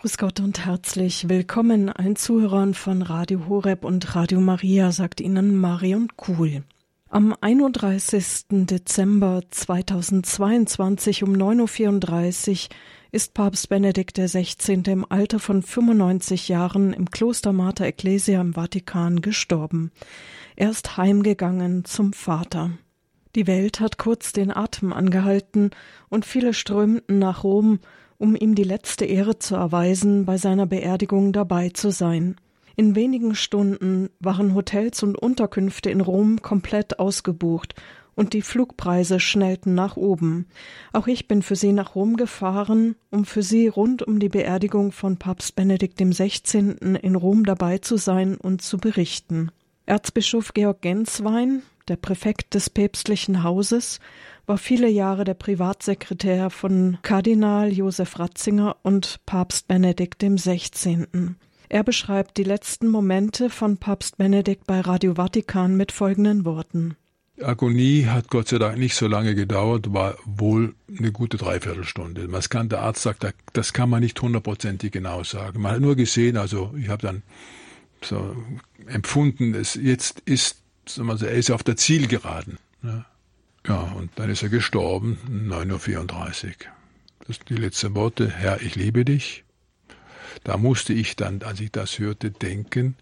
Grüß Gott und herzlich willkommen allen Zuhörern von Radio Horeb und Radio Maria, sagt Ihnen Marion Kuhl. Am 31. Dezember 2022 um 9.34 Uhr ist Papst Benedikt XVI. im Alter von 95 Jahren im Kloster Mater Ecclesia im Vatikan gestorben. Er ist heimgegangen zum Vater. Die Welt hat kurz den Atem angehalten und viele strömten nach Rom, um ihm die letzte Ehre zu erweisen, bei seiner Beerdigung dabei zu sein. In wenigen Stunden waren Hotels und Unterkünfte in Rom komplett ausgebucht und die Flugpreise schnellten nach oben. Auch ich bin für sie nach Rom gefahren, um für sie rund um die Beerdigung von Papst Benedikt XVI. in Rom dabei zu sein und zu berichten. Erzbischof Georg Genswein, der Präfekt des päpstlichen Hauses, war viele Jahre der Privatsekretär von Kardinal Josef Ratzinger und Papst Benedikt XVI. Er beschreibt die letzten Momente von Papst Benedikt bei Radio Vatikan mit folgenden Worten. Agonie hat Gott sei Dank nicht so lange gedauert, war wohl eine gute Dreiviertelstunde. Man der Arzt sagt, das kann man nicht hundertprozentig genau sagen. Man hat nur gesehen, also ich habe dann so empfunden, es jetzt ist, er ist auf der Zielgeraden. Ja. Ja, und dann ist er gestorben, 9.34 Uhr. Das sind die letzten Worte, Herr, ich liebe dich. Da musste ich dann, als ich das hörte, denken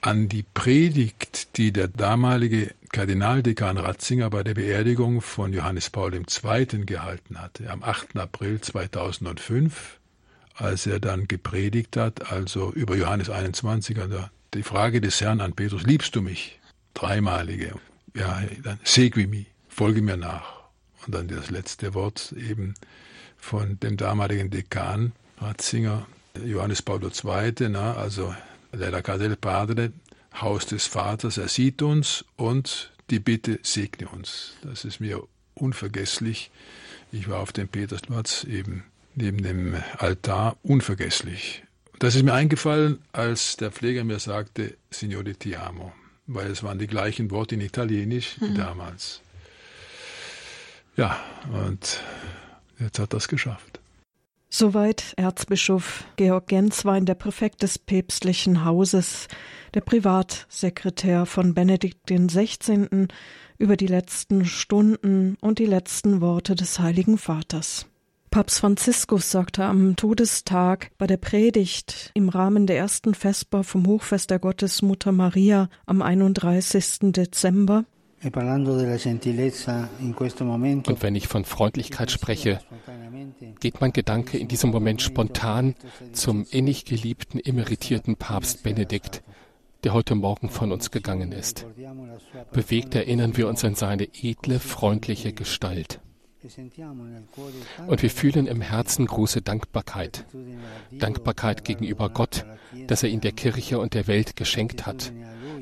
an die Predigt, die der damalige Kardinaldekan Ratzinger bei der Beerdigung von Johannes Paul II. gehalten hatte, am 8. April 2005, als er dann gepredigt hat, also über Johannes 21, also die Frage des Herrn an Petrus, liebst du mich? Dreimalige. Ja, dann segui mi folge mir nach. Und dann das letzte Wort eben von dem damaligen Dekan Ratzinger, Johannes Paul II., na, also la casa del padre, Haus des Vaters, er sieht uns und die Bitte segne uns. Das ist mir unvergesslich. Ich war auf dem Petersplatz eben neben dem Altar unvergesslich. Das ist mir eingefallen, als der Pfleger mir sagte, Signore ti amo, weil es waren die gleichen Worte in Italienisch wie mhm. damals. Ja, und jetzt hat es geschafft. Soweit Erzbischof Georg Genswein, der Präfekt des päpstlichen Hauses, der Privatsekretär von Benedikt XVI. über die letzten Stunden und die letzten Worte des Heiligen Vaters. Papst Franziskus sagte am Todestag bei der Predigt im Rahmen der ersten Vesper vom Hochfest der Gottesmutter Maria am 31. Dezember Und wenn ich von Freundlichkeit spreche, geht mein Gedanke in diesem Moment spontan zum innig geliebten emeritierten Papst Benedikt, der heute Morgen von uns gegangen ist. Bewegt erinnern wir uns an seine edle, freundliche Gestalt. Und wir fühlen im Herzen große Dankbarkeit. Dankbarkeit gegenüber Gott, dass er ihn der Kirche und der Welt geschenkt hat.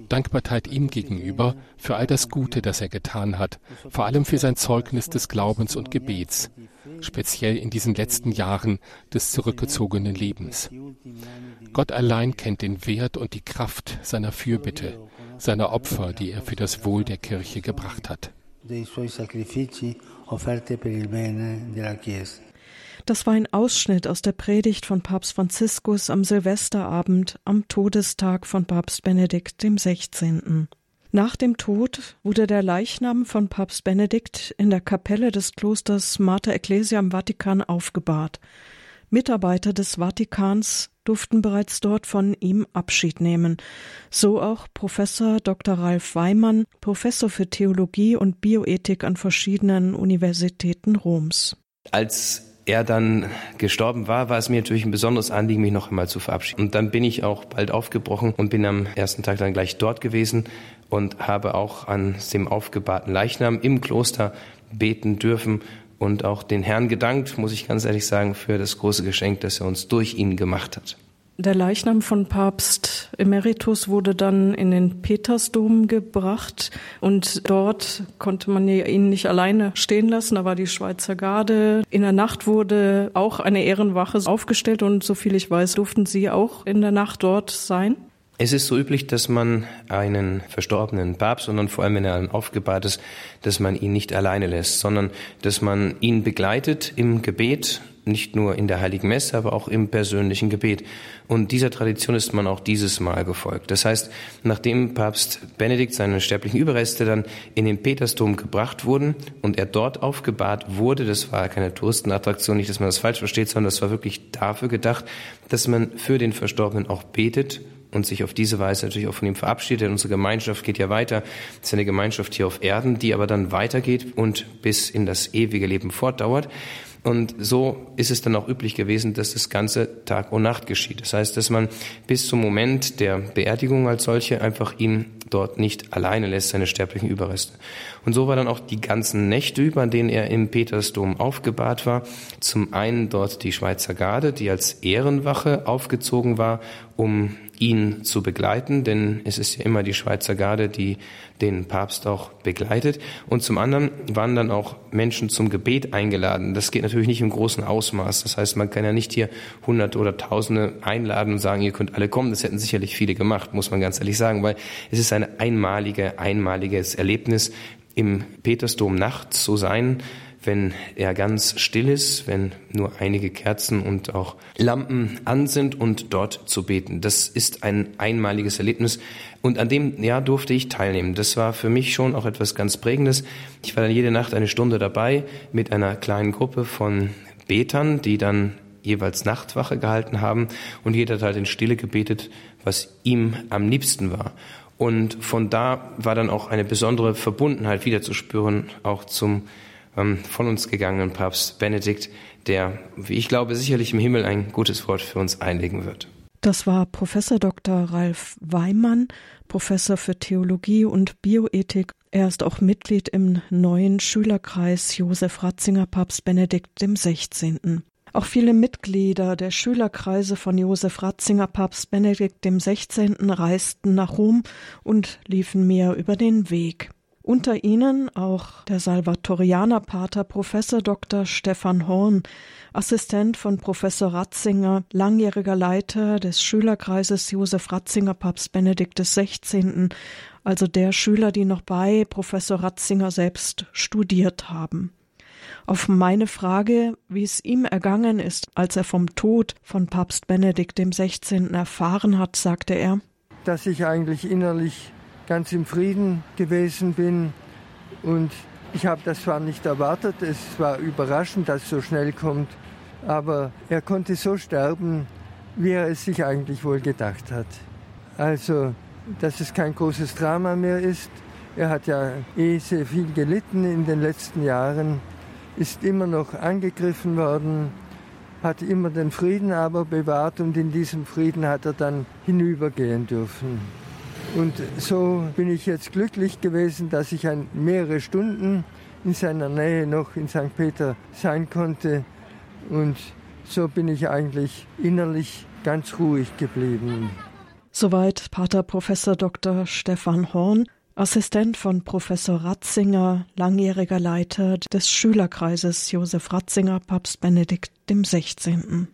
Dankbarkeit ihm gegenüber für all das Gute, das er getan hat, vor allem für sein Zeugnis des Glaubens und Gebets, speziell in diesen letzten Jahren des zurückgezogenen Lebens. Gott allein kennt den Wert und die Kraft seiner Fürbitte, seiner Opfer, die er für das Wohl der Kirche gebracht hat offerte per il bene della Chiesa. Das war ein Ausschnitt aus der Predigt von Papst Franziskus am Silvesterabend am Todestag von Papst Benedikt XVI. Nach dem Tod wurde der Leichnam von Papst Benedikt in der Kapelle des Klosters Mater Ecclesia im Vatikan aufgebahrt. Mitarbeiter des Vatikans durften bereits dort von ihm Abschied nehmen. So auch Professor Dr. Ralf Weimann, Professor für Theologie und Bioethik an verschiedenen Universitäten Roms. Als er dann gestorben war, war es mir natürlich ein besonderes Anliegen, mich noch einmal zu verabschieden. Und dann bin ich auch bald aufgebrochen und bin am ersten Tag dann gleich dort gewesen und habe auch an dem aufgebahrten Leichnam im Kloster beten dürfen und auch den Herrn gedankt, muss ich ganz ehrlich sagen, für das große Geschenk, das er uns durch ihn gemacht hat. Der Leichnam von Papst Emeritus wurde dann in den Petersdom gebracht und dort konnte man ihn nicht alleine stehen lassen. Da war die Schweizer Garde. In der Nacht wurde auch eine Ehrenwache aufgestellt und so viel ich weiß, durften Sie auch in der Nacht dort sein? Es ist so üblich, dass man einen verstorbenen Papst, sondern vor allem, wenn er aufgebahrt ist, dass man ihn nicht alleine lässt, sondern dass man ihn begleitet im Gebet, nicht nur in der Heiligen Messe, aber auch im persönlichen Gebet. Und dieser Tradition ist man auch dieses Mal gefolgt. Das heißt, nachdem Papst Benedikt seine sterblichen Überreste dann in den Petersdom gebracht wurden und er dort aufgebahrt wurde, das war keine Touristenattraktion, nicht, dass man das falsch versteht, sondern das war wirklich dafür gedacht, dass man für den Verstorbenen auch betet und sich auf diese Weise natürlich auch von ihm verabschiedet. Denn unsere Gemeinschaft geht ja weiter. Es ist eine Gemeinschaft hier auf Erden, die aber dann weitergeht und bis in das ewige Leben fortdauert. Und so ist es dann auch üblich gewesen, dass das Ganze Tag und Nacht geschieht. Das heißt, dass man bis zum Moment der Beerdigung als solche einfach ihn dort nicht alleine lässt, seine sterblichen Überreste. Und so war dann auch die ganzen Nächte über, an denen er im Petersdom aufgebahrt war. Zum einen dort die Schweizer Garde, die als Ehrenwache aufgezogen war, um ihn zu begleiten, denn es ist ja immer die Schweizer Garde, die den Papst auch begleitet. Und zum anderen waren dann auch Menschen zum Gebet eingeladen. Das geht natürlich nicht im großen Ausmaß. Das heißt, man kann ja nicht hier Hunderte oder Tausende einladen und sagen, ihr könnt alle kommen. Das hätten sicherlich viele gemacht, muss man ganz ehrlich sagen, weil es ist ein einmalige, einmaliges Erlebnis, im Petersdom nachts zu sein, wenn er ganz still ist, wenn nur einige Kerzen und auch Lampen an sind und dort zu beten. Das ist ein einmaliges Erlebnis und an dem Jahr durfte ich teilnehmen. Das war für mich schon auch etwas ganz Prägendes. Ich war dann jede Nacht eine Stunde dabei mit einer kleinen Gruppe von Betern, die dann jeweils Nachtwache gehalten haben und jeder hat halt in Stille gebetet, was ihm am liebsten war. Und von da war dann auch eine besondere Verbundenheit wieder zu spüren, auch zum ähm, von uns gegangenen Papst Benedikt, der, wie ich glaube, sicherlich im Himmel ein gutes Wort für uns einlegen wird. Das war Professor Dr. Ralf Weimann, Professor für Theologie und Bioethik. Er ist auch Mitglied im neuen Schülerkreis Josef Ratzinger Papst Benedikt XVI. Auch viele Mitglieder der Schülerkreise von Josef Ratzinger Papst Benedikt XVI. reisten nach Rom und liefen mir über den Weg. Unter ihnen auch der Salvatorianerpater Professor Dr. Stefan Horn, Assistent von Professor Ratzinger, langjähriger Leiter des Schülerkreises Josef Ratzinger Papst Benedikt XVI., also der Schüler, die noch bei Professor Ratzinger selbst studiert haben. Auf meine Frage, wie es ihm ergangen ist, als er vom Tod von Papst Benedikt XVI. erfahren hat, sagte er, dass ich eigentlich innerlich ganz im Frieden gewesen bin. Und ich habe das zwar nicht erwartet, es war überraschend, dass es so schnell kommt, aber er konnte so sterben, wie er es sich eigentlich wohl gedacht hat. Also, dass es kein großes Drama mehr ist. Er hat ja eh sehr viel gelitten in den letzten Jahren, ist immer noch angegriffen worden, hat immer den Frieden aber bewahrt und in diesem Frieden hat er dann hinübergehen dürfen. Und so bin ich jetzt glücklich gewesen, dass ich ein, mehrere Stunden in seiner Nähe noch in St. Peter sein konnte. Und so bin ich eigentlich innerlich ganz ruhig geblieben. Soweit Pater Professor Dr. Stefan Horn, Assistent von Professor Ratzinger, langjähriger Leiter des Schülerkreises Josef Ratzinger, Papst Benedikt XVI.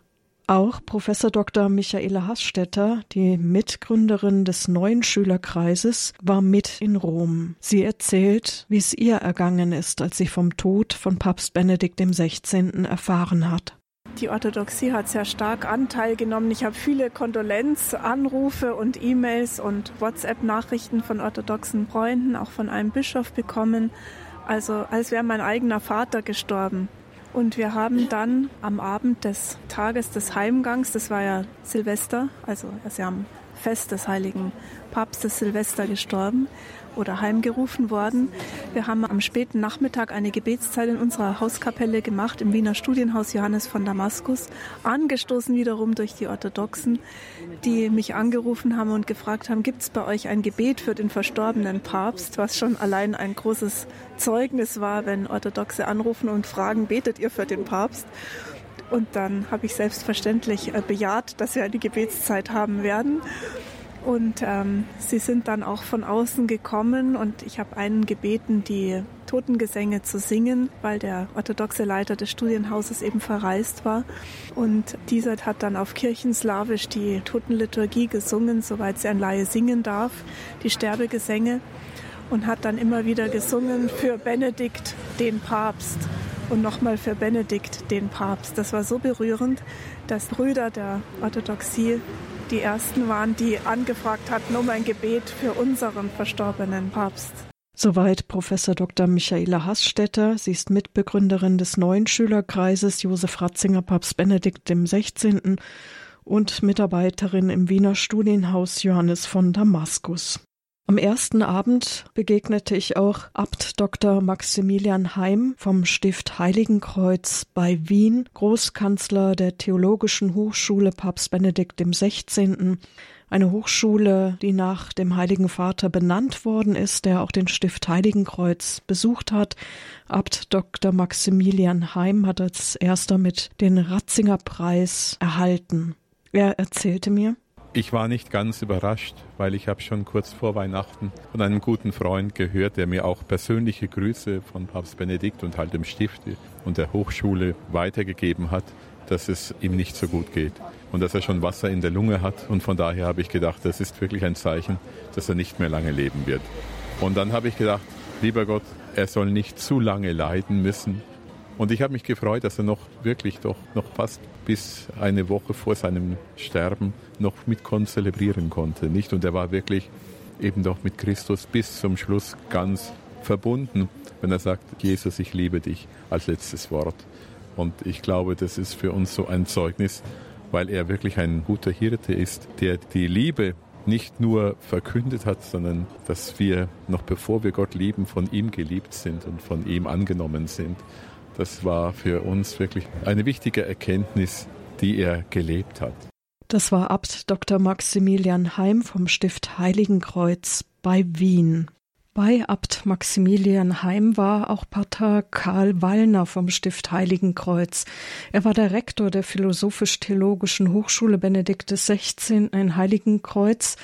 Auch Professor Dr. Michaela Hassstetter, die Mitgründerin des neuen Schülerkreises, war mit in Rom. Sie erzählt, wie es ihr ergangen ist, als sie vom Tod von Papst Benedikt XVI. erfahren hat. Die Orthodoxie hat sehr stark Anteil genommen. Ich habe viele Kondolenzanrufe und E-Mails und WhatsApp-Nachrichten von orthodoxen Freunden, auch von einem Bischof bekommen. Also als wäre mein eigener Vater gestorben. Und wir haben dann am Abend des Tages des Heimgangs, das war ja Silvester, also ist ja am Fest des heiligen Papstes Silvester gestorben, oder heimgerufen worden. Wir haben am späten Nachmittag eine Gebetszeit in unserer Hauskapelle gemacht im Wiener Studienhaus Johannes von Damaskus, angestoßen wiederum durch die Orthodoxen, die mich angerufen haben und gefragt haben, gibt es bei euch ein Gebet für den verstorbenen Papst, was schon allein ein großes Zeugnis war, wenn Orthodoxe anrufen und fragen, betet ihr für den Papst? Und dann habe ich selbstverständlich äh, bejaht, dass wir eine Gebetszeit haben werden. Und ähm, sie sind dann auch von außen gekommen und ich habe einen gebeten, die Totengesänge zu singen, weil der orthodoxe Leiter des Studienhauses eben verreist war. Und dieser hat dann auf Kirchenslawisch die Totenliturgie gesungen, soweit sie ein Laie singen darf, die Sterbegesänge. Und hat dann immer wieder gesungen für Benedikt, den Papst. Und nochmal für Benedikt, den Papst. Das war so berührend, dass Brüder der Orthodoxie die ersten waren, die angefragt hatten um ein Gebet für unseren verstorbenen Papst. Soweit Professor Dr. Michaela Hassstetter. Sie ist Mitbegründerin des neuen Schülerkreises Josef Ratzinger Papst Benedikt XVI. und Mitarbeiterin im Wiener Studienhaus Johannes von Damaskus. Am ersten Abend begegnete ich auch Abt Dr. Maximilian Heim vom Stift Heiligenkreuz bei Wien, Großkanzler der Theologischen Hochschule Papst Benedikt XVI., eine Hochschule, die nach dem Heiligen Vater benannt worden ist, der auch den Stift Heiligenkreuz besucht hat. Abt Dr. Maximilian Heim hat als erster mit den Ratzinger Preis erhalten. Er erzählte mir, ich war nicht ganz überrascht, weil ich habe schon kurz vor Weihnachten von einem guten Freund gehört, der mir auch persönliche Grüße von Papst Benedikt und halt dem Stift und der Hochschule weitergegeben hat, dass es ihm nicht so gut geht und dass er schon Wasser in der Lunge hat. Und von daher habe ich gedacht, das ist wirklich ein Zeichen, dass er nicht mehr lange leben wird. Und dann habe ich gedacht, lieber Gott, er soll nicht zu lange leiden müssen, und ich habe mich gefreut, dass er noch wirklich doch noch fast bis eine Woche vor seinem Sterben noch mit konzelebrieren konnte, nicht? Und er war wirklich eben doch mit Christus bis zum Schluss ganz verbunden, wenn er sagt, Jesus, ich liebe dich als letztes Wort. Und ich glaube, das ist für uns so ein Zeugnis, weil er wirklich ein guter Hirte ist, der die Liebe nicht nur verkündet hat, sondern dass wir noch bevor wir Gott lieben, von ihm geliebt sind und von ihm angenommen sind. Das war für uns wirklich eine wichtige Erkenntnis, die er gelebt hat. Das war Abt Dr. Maximilian Heim vom Stift Heiligenkreuz bei Wien. Bei Abt Maximilian Heim war auch Pater Karl Wallner vom Stift Heiligenkreuz. Er war der Rektor der Philosophisch-Theologischen Hochschule Benedikt XVI. in Heiligenkreuz,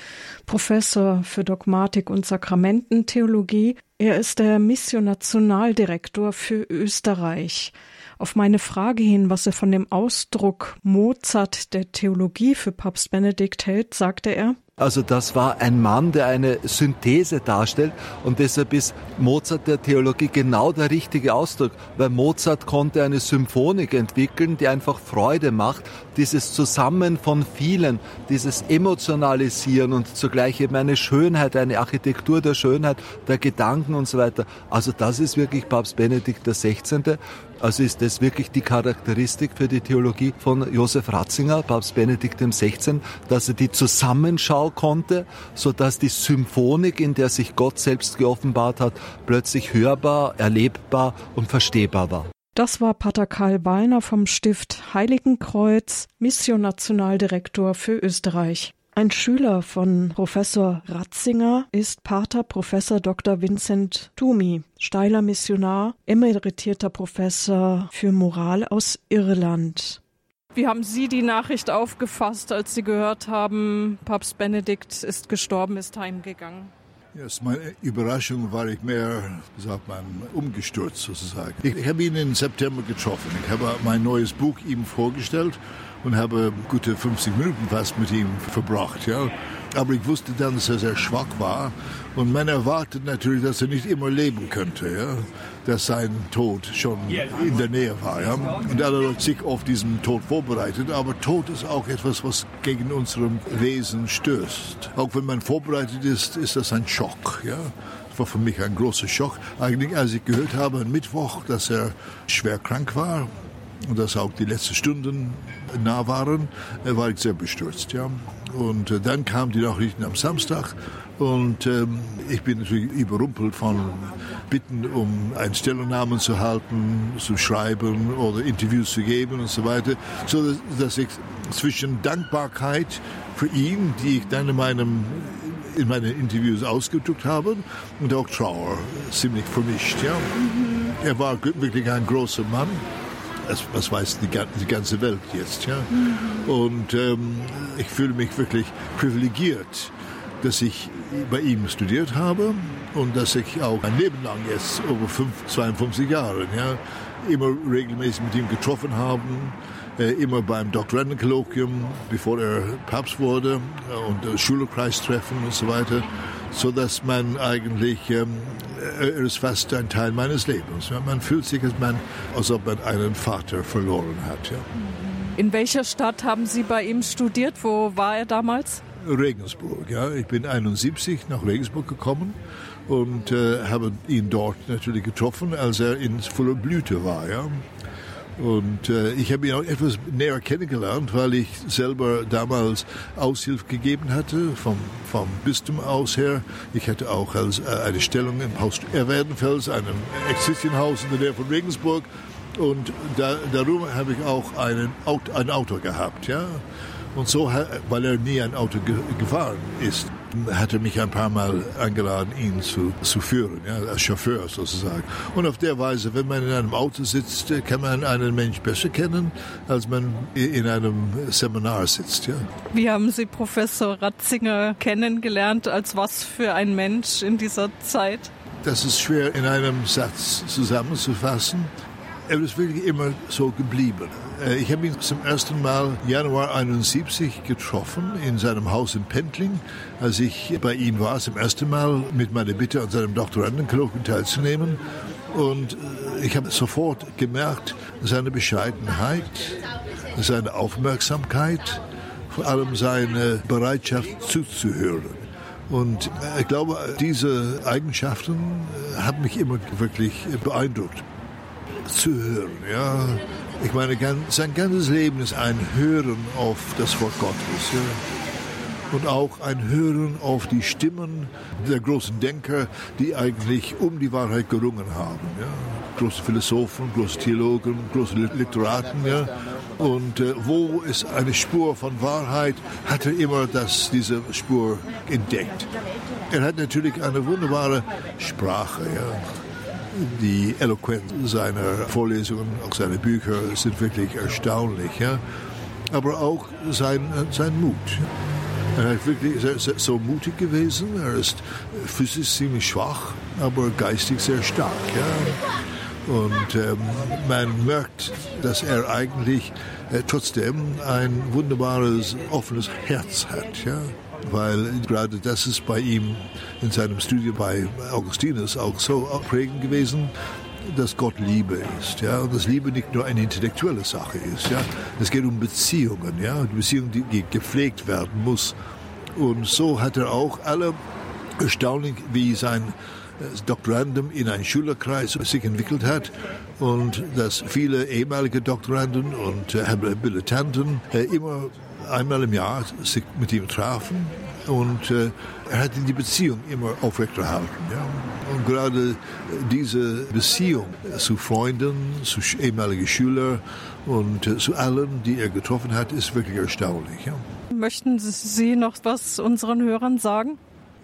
Professor für Dogmatik und Sakramententheologie. Er ist der Missionationaldirektor für Österreich. Auf meine Frage hin, was er von dem Ausdruck Mozart der Theologie für Papst Benedikt hält, sagte er, also das war ein Mann, der eine Synthese darstellt und deshalb ist Mozart der Theologie genau der richtige Ausdruck, weil Mozart konnte eine Symphonik entwickeln, die einfach Freude macht, dieses Zusammen von vielen, dieses Emotionalisieren und zugleich eben eine Schönheit, eine Architektur der Schönheit, der Gedanken und so weiter. Also das ist wirklich Papst Benedikt XVI. Also ist das wirklich die Charakteristik für die Theologie von Josef Ratzinger, Papst Benedikt XVI., dass er die Zusammenschau konnte, so dass die Symphonik, in der sich Gott selbst geoffenbart hat, plötzlich hörbar, erlebbar und verstehbar war. Das war Pater Karl Wallner vom Stift Heiligenkreuz, Mission-Nationaldirektor für Österreich. Ein Schüler von Professor Ratzinger ist Pater Professor Dr. Vincent Tumi, steiler Missionar, emeritierter Professor für Moral aus Irland. Wie haben Sie die Nachricht aufgefasst, als Sie gehört haben, Papst Benedikt ist gestorben, ist heimgegangen? Yes, meine Überraschung war ich mehr, sagt man, umgestürzt sozusagen. Ich, ich habe ihn im September getroffen. Ich habe mein neues Buch ihm vorgestellt und habe gute 50 Minuten fast mit ihm verbracht. Ja. Aber ich wusste dann, dass er sehr schwach war und man erwartet natürlich, dass er nicht immer leben könnte, ja. dass sein Tod schon in der Nähe war. Ja. Und er hat sich auf diesen Tod vorbereitet, aber Tod ist auch etwas, was gegen unserem Wesen stößt. Auch wenn man vorbereitet ist, ist das ein Schock. Ja war für mich ein großer Schock. Eigentlich, als ich gehört habe am Mittwoch, dass er schwer krank war dass auch die letzten Stunden nah waren, war ich sehr bestürzt. Ja. Und äh, dann kamen die Nachrichten am Samstag und ähm, ich bin natürlich überrumpelt von Bitten, um einen Stellungnahmen zu halten, zu schreiben oder Interviews zu geben und so weiter, so dass, dass ich zwischen Dankbarkeit für ihn, die ich dann in meinem in meinen Interviews ausgedrückt habe, und auch Trauer ziemlich vermischt. Ja. Er war wirklich ein großer Mann was weiß die, die ganze Welt jetzt. Ja? Mhm. Und ähm, ich fühle mich wirklich privilegiert, dass ich bei ihm studiert habe und dass ich auch ein Leben lang jetzt, über 52 Jahre, ja, immer regelmäßig mit ihm getroffen habe äh, immer beim Doktorandenkolloquium, bevor er Papst wurde äh, und das Schülerkreistreffen und so weiter, so dass man eigentlich ähm, er ist fast ein Teil meines Lebens. Man fühlt sich, als, man, als ob man einen Vater verloren hat. Ja. In welcher Stadt haben Sie bei ihm studiert? Wo war er damals? Regensburg. Ja, ich bin 71 nach Regensburg gekommen und äh, habe ihn dort natürlich getroffen, als er in voller Blüte war. Ja. Und äh, ich habe ihn auch etwas näher kennengelernt, weil ich selber damals Aushilfe gegeben hatte, vom, vom Bistum aus her. Ich hatte auch als, äh, eine Stellung im Haus Erwerdenfels, einem Existienhaus in der Nähe von Regensburg. Und da, darüber habe ich auch einen, ein Auto gehabt. Ja? Und so, weil er nie ein Auto gefahren ist, hat er mich ein paar Mal eingeladen, ihn zu, zu führen, ja, als Chauffeur sozusagen. Und auf der Weise, wenn man in einem Auto sitzt, kann man einen Mensch besser kennen, als man in einem Seminar sitzt. Ja. Wie haben Sie Professor Ratzinger kennengelernt? Als was für ein Mensch in dieser Zeit? Das ist schwer in einem Satz zusammenzufassen. Er ist wirklich immer so geblieben. Äh, ich habe ihn zum ersten Mal Januar 71 getroffen in seinem Haus in Pendling, als ich bei ihm war, zum ersten Mal mit meiner Bitte an seinem Doktorandenkolloquium teilzunehmen. Und äh, ich habe sofort gemerkt, seine Bescheidenheit, seine Aufmerksamkeit, vor allem seine Bereitschaft zuzuhören. Und äh, ich glaube, diese Eigenschaften haben mich immer wirklich beeindruckt zu hören. Ja. Ich meine, sein ganzes Leben ist ein Hören auf das Wort Gottes. Ja. Und auch ein Hören auf die Stimmen der großen Denker, die eigentlich um die Wahrheit gerungen haben. Ja. Große Philosophen, große Theologen, große Literaten. Ja. Und äh, wo ist eine Spur von Wahrheit, hat er immer das, diese Spur entdeckt. Er hat natürlich eine wunderbare Sprache. Ja die Eloquenz seiner Vorlesungen, auch seine Bücher sind wirklich erstaunlich. Ja? Aber auch sein, sein Mut. Er ist wirklich sehr, sehr, so mutig gewesen. Er ist physisch ziemlich schwach, aber geistig sehr stark. Ja? Und ähm, man merkt, dass er eigentlich äh, trotzdem ein wunderbares, offenes Herz hat. Ja? Weil gerade das ist bei ihm in seinem Studium bei Augustinus auch so prägend gewesen, dass Gott Liebe ist, ja, und dass Liebe nicht nur eine intellektuelle Sache ist, ja. Es geht um Beziehungen, ja, die Beziehung, die gepflegt werden muss. Und so hat er auch alle erstaunlich, wie sein äh, Doktorandum in einen Schülerkreis sich entwickelt hat und dass viele ehemalige Doktoranden und äh, Habilitanten äh, immer einmal im Jahr sich mit ihm trafen und äh, er hat die Beziehung immer aufrechterhalten. Ja? Und gerade diese Beziehung zu Freunden, zu ehemaligen Schülern und äh, zu allen, die er getroffen hat, ist wirklich erstaunlich. Ja? Möchten Sie noch was unseren Hörern sagen?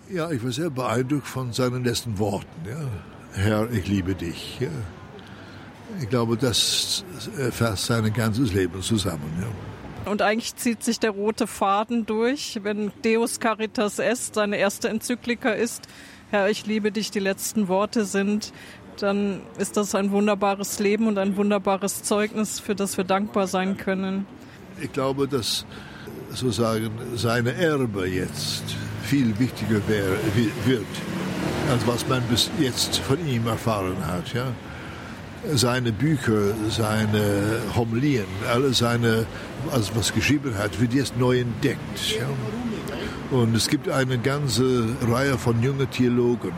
Ja, ich war sehr beeindruckt von seinen letzten Worten. Ja? Herr, ich liebe dich. Ja? Ich glaube, das fasst sein ganzes Leben zusammen. Ja? Und eigentlich zieht sich der rote Faden durch, wenn Deus Caritas Est seine erste Enzyklika ist. Herr, ich liebe dich, die letzten Worte sind, dann ist das ein wunderbares Leben und ein wunderbares Zeugnis, für das wir dankbar sein können. Ich glaube, dass sozusagen seine Erbe jetzt viel wichtiger wird, als was man bis jetzt von ihm erfahren hat. Ja? seine Bücher, seine Homilien, alle seine, also was geschrieben hat, wird jetzt neu entdeckt. Ja. Und es gibt eine ganze Reihe von jungen Theologen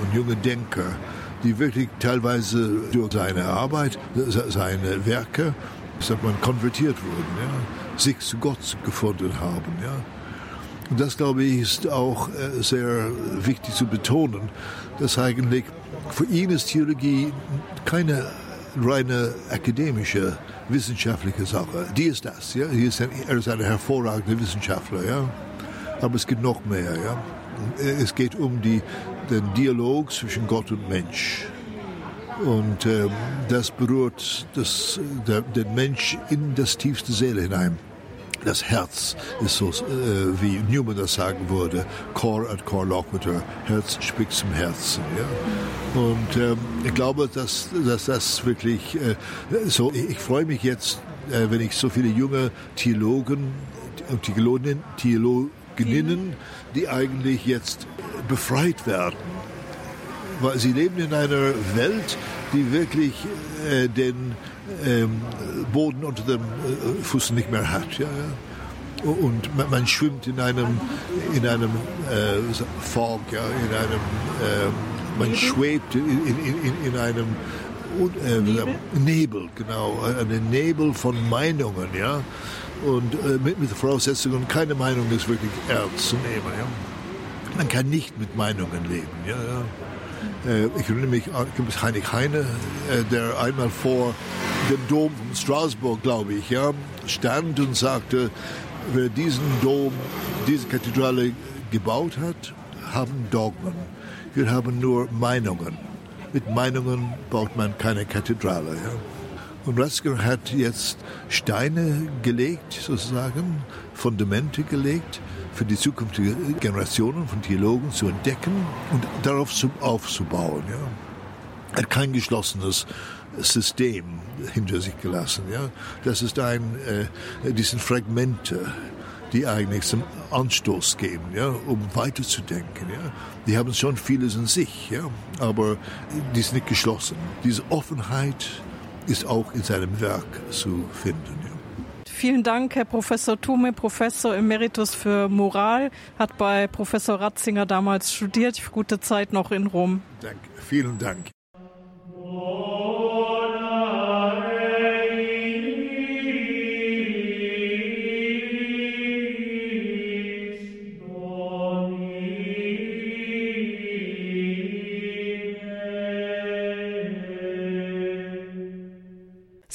und jungen Denker, die wirklich teilweise durch seine Arbeit, seine Werke, sagt man, konvertiert wurden, ja, sich zu Gott gefunden haben. Ja. Und das, glaube ich, ist auch äh, sehr wichtig zu betonen, dass eigentlich für ihn ist Theologie keine reine akademische, wissenschaftliche Sache. Die ist das. Ja? Ist ein, er ist ein hervorragender Wissenschaftler. Ja? Aber es gibt noch mehr. Ja? Es geht um die, den Dialog zwischen Gott und Mensch. Und äh, das berührt das, der, den Mensch in das tiefste Seele hinein. Das Herz ist so, äh, wie Newman das sagen würde, Core at Core Loquitur, Herz spricht zum Herzen. Ja? Und ähm, ich glaube, dass, dass das wirklich äh, so, ich, ich freue mich jetzt, äh, wenn ich so viele junge Theologen und Theologinnen, Theologinnen, die eigentlich jetzt befreit werden. Weil sie leben in einer Welt, die wirklich äh, den ähm, Boden unter dem äh, Fuß nicht mehr hat. Ja. Und man, man, schwimmt in einem, in einem äh, Fog, ja, in einem, äh, man schwebt in, in, in, in einem äh, Nebel? Nebel, genau, einen Nebel von Meinungen, ja. Und äh, mit, mit Voraussetzungen, keine Meinung ist wirklich ernst zu nehmen. Ja. Man kann nicht mit Meinungen leben. Ja, ja. Äh, ich erinnere mich an Heinrich Heine, äh, der einmal vor dem Dom von Straßburg, glaube ich, ja, stand und sagte, wer diesen Dom, diese Kathedrale gebaut hat, haben Dogmen. Wir haben nur Meinungen. Mit Meinungen baut man keine Kathedrale. Ja. Und Ratzinger hat jetzt Steine gelegt, sozusagen, Fundamente gelegt, für die zukünftigen Generationen von Theologen zu entdecken und darauf aufzubauen. Ja. Er hat kein geschlossenes System hinter sich gelassen. Ja. Das ist ein, äh, die sind Fragmente, die eigentlich zum Anstoß geben, ja, um weiterzudenken. Ja. Die haben schon vieles in sich, ja, aber die sind nicht geschlossen. Diese Offenheit ist auch in seinem Werk zu finden. Vielen Dank, Herr Professor Thume, Professor Emeritus für Moral, hat bei Professor Ratzinger damals studiert. Gute Zeit noch in Rom. Danke, vielen Dank.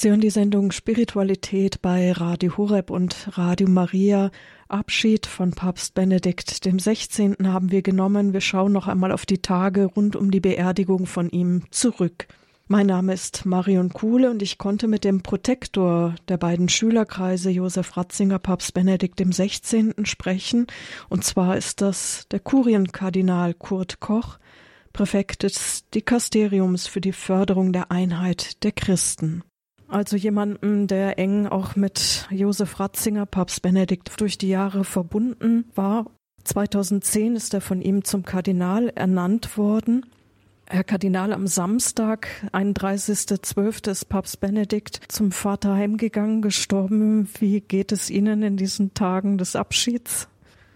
Sie hören die Sendung Spiritualität bei Radio Horeb und Radio Maria. Abschied von Papst Benedikt dem 16. haben wir genommen. Wir schauen noch einmal auf die Tage rund um die Beerdigung von ihm zurück. Mein Name ist Marion Kuhle und ich konnte mit dem Protektor der beiden Schülerkreise Josef Ratzinger Papst Benedikt dem 16. sprechen. Und zwar ist das der Kurienkardinal Kurt Koch, Präfekt des Dikasteriums für die Förderung der Einheit der Christen also jemanden, der eng auch mit Josef Ratzinger, Papst Benedikt, durch die Jahre verbunden war. 2010 ist er von ihm zum Kardinal ernannt worden. Herr Kardinal, am Samstag, 31.12. ist Papst Benedikt zum Vater heimgegangen, gestorben. Wie geht es Ihnen in diesen Tagen des Abschieds?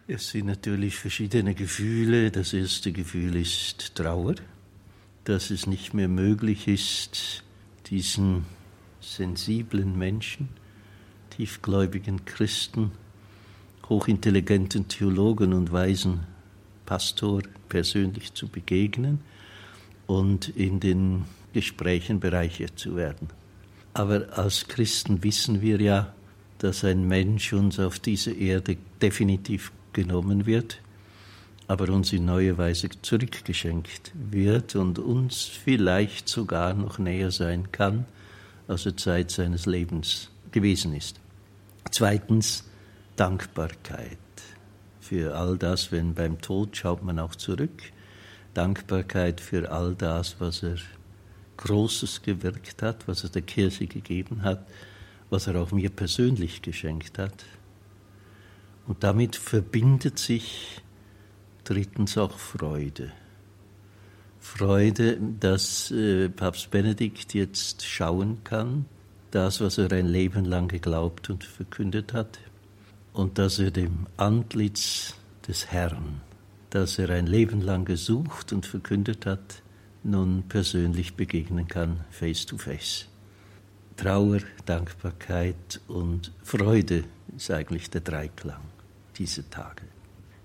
Es sind natürlich verschiedene Gefühle. Das erste Gefühl ist Trauer, dass es nicht mehr möglich ist, diesen sensiblen Menschen, tiefgläubigen Christen, hochintelligenten Theologen und weisen Pastor persönlich zu begegnen und in den Gesprächen bereichert zu werden. Aber als Christen wissen wir ja, dass ein Mensch uns auf dieser Erde definitiv genommen wird, aber uns in neue Weise zurückgeschenkt wird und uns vielleicht sogar noch näher sein kann, aus der Zeit seines Lebens gewesen ist. Zweitens Dankbarkeit für all das, wenn beim Tod schaut man auch zurück. Dankbarkeit für all das, was er Großes gewirkt hat, was er der Kirche gegeben hat, was er auch mir persönlich geschenkt hat. Und damit verbindet sich drittens auch Freude. Freude, dass äh, Papst Benedikt jetzt schauen kann, das, was er ein Leben lang geglaubt und verkündet hat, und dass er dem Antlitz des Herrn, das er ein Leben lang gesucht und verkündet hat, nun persönlich begegnen kann, face to face. Trauer, Dankbarkeit und Freude ist eigentlich der Dreiklang dieser Tage.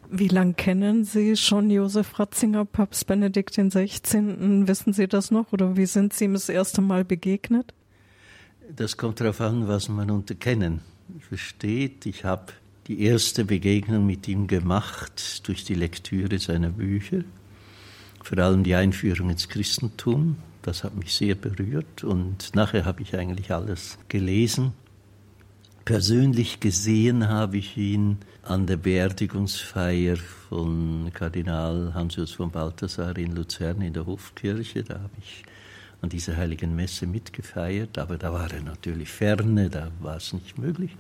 Wie lange kennen Sie schon Josef Ratzinger, Papst Benedikt XVI.? Wissen Sie das noch oder wie sind Sie ihm das erste Mal begegnet? Das kommt darauf an, was man unter kennen versteht. Ich habe die erste Begegnung mit ihm gemacht durch die Lektüre seiner Bücher, vor allem die Einführung ins Christentum. Das hat mich sehr berührt und nachher habe ich eigentlich alles gelesen. Persönlich gesehen habe ich ihn an der Beerdigungsfeier von Kardinal Hansius von Balthasar in Luzern in der Hofkirche. Da habe ich an dieser heiligen Messe mitgefeiert, aber da war er natürlich ferne, da war es nicht möglich.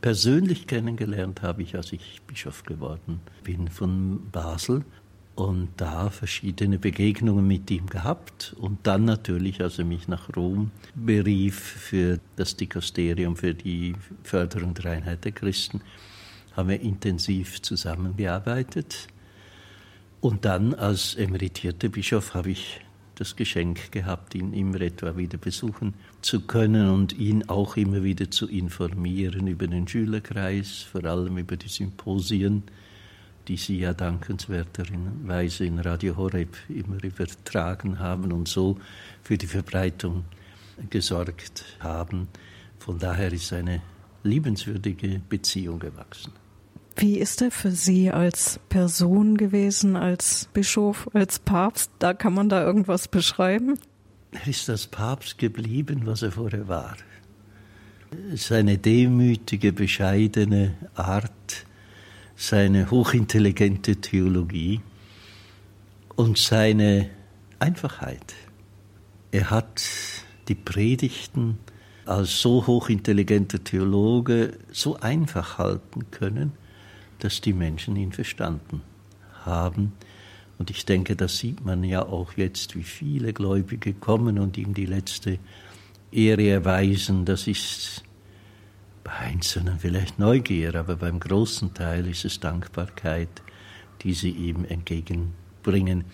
Persönlich kennengelernt habe ich, als ich Bischof geworden bin von Basel und da verschiedene Begegnungen mit ihm gehabt und dann natürlich, als er mich nach Rom berief für das Dikasterium für die Förderung der Einheit der Christen, haben wir intensiv zusammengearbeitet. Und dann als emeritierter Bischof habe ich das Geschenk gehabt, ihn immer etwa wieder besuchen zu können und ihn auch immer wieder zu informieren über den Schülerkreis, vor allem über die Symposien, die Sie ja dankenswerterweise in Radio Horeb immer übertragen haben und so für die Verbreitung gesorgt haben. Von daher ist eine liebenswürdige Beziehung gewachsen. Wie ist er für Sie als Person gewesen, als Bischof, als Papst? Da kann man da irgendwas beschreiben? Er ist als Papst geblieben, was er vorher war. Seine demütige, bescheidene Art, seine hochintelligente Theologie und seine Einfachheit. Er hat die Predigten als so hochintelligenter Theologe so einfach halten können, dass die Menschen ihn verstanden haben. Und ich denke, das sieht man ja auch jetzt, wie viele Gläubige kommen und ihm die letzte Ehre erweisen. Das ist bei Einzelnen vielleicht Neugier, aber beim großen Teil ist es Dankbarkeit, die sie ihm entgegenbringen.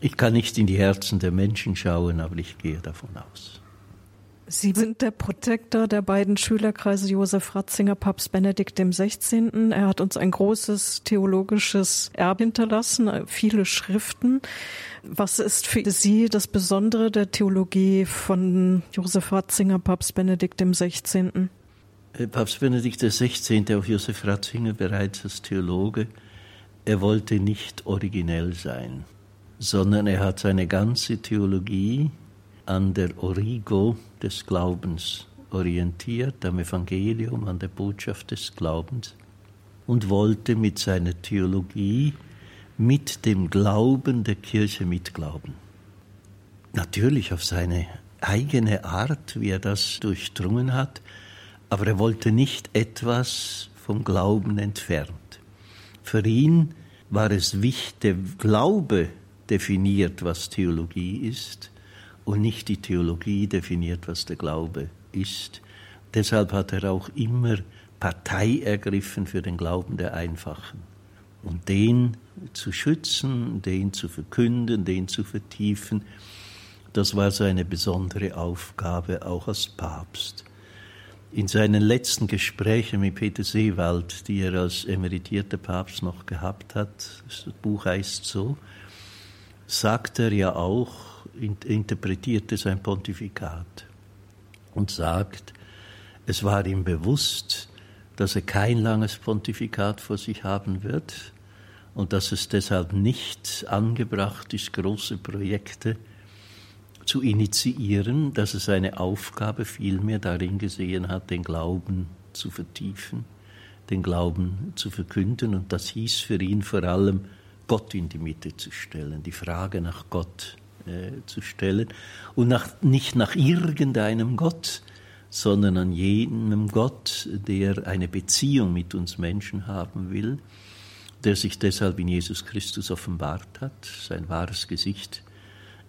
Ich kann nicht in die Herzen der Menschen schauen, aber ich gehe davon aus. Sie sind der Protektor der beiden Schülerkreise Josef Ratzinger, Papst Benedikt XVI. Er hat uns ein großes theologisches Erbe hinterlassen, viele Schriften. Was ist für Sie das Besondere der Theologie von Josef Ratzinger, Papst Benedikt XVI.? Äh, Papst Benedikt XVI., auch Josef Ratzinger bereits als Theologe, er wollte nicht originell sein, sondern er hat seine ganze Theologie an der Origo des Glaubens orientiert, am Evangelium, an der Botschaft des Glaubens und wollte mit seiner Theologie mit dem Glauben der Kirche mitglauben. Natürlich auf seine eigene Art, wie er das durchdrungen hat, aber er wollte nicht etwas vom Glauben entfernt. Für ihn war es wichtig, der Glaube definiert, was Theologie ist, und nicht die Theologie definiert, was der Glaube ist. Deshalb hat er auch immer Partei ergriffen für den Glauben der Einfachen. Und den zu schützen, den zu verkünden, den zu vertiefen, das war seine besondere Aufgabe auch als Papst. In seinen letzten Gesprächen mit Peter Seewald, die er als emeritierter Papst noch gehabt hat, das Buch heißt so, sagt er ja auch, interpretierte sein Pontifikat und sagt, es war ihm bewusst, dass er kein langes Pontifikat vor sich haben wird und dass es deshalb nicht angebracht ist, große Projekte zu initiieren, dass er seine Aufgabe vielmehr darin gesehen hat, den Glauben zu vertiefen, den Glauben zu verkünden. Und das hieß für ihn vor allem, Gott in die Mitte zu stellen, die Frage nach Gott äh, zu stellen und nach, nicht nach irgendeinem Gott, sondern an jenem Gott, der eine Beziehung mit uns Menschen haben will, der sich deshalb in Jesus Christus offenbart hat, sein wahres Gesicht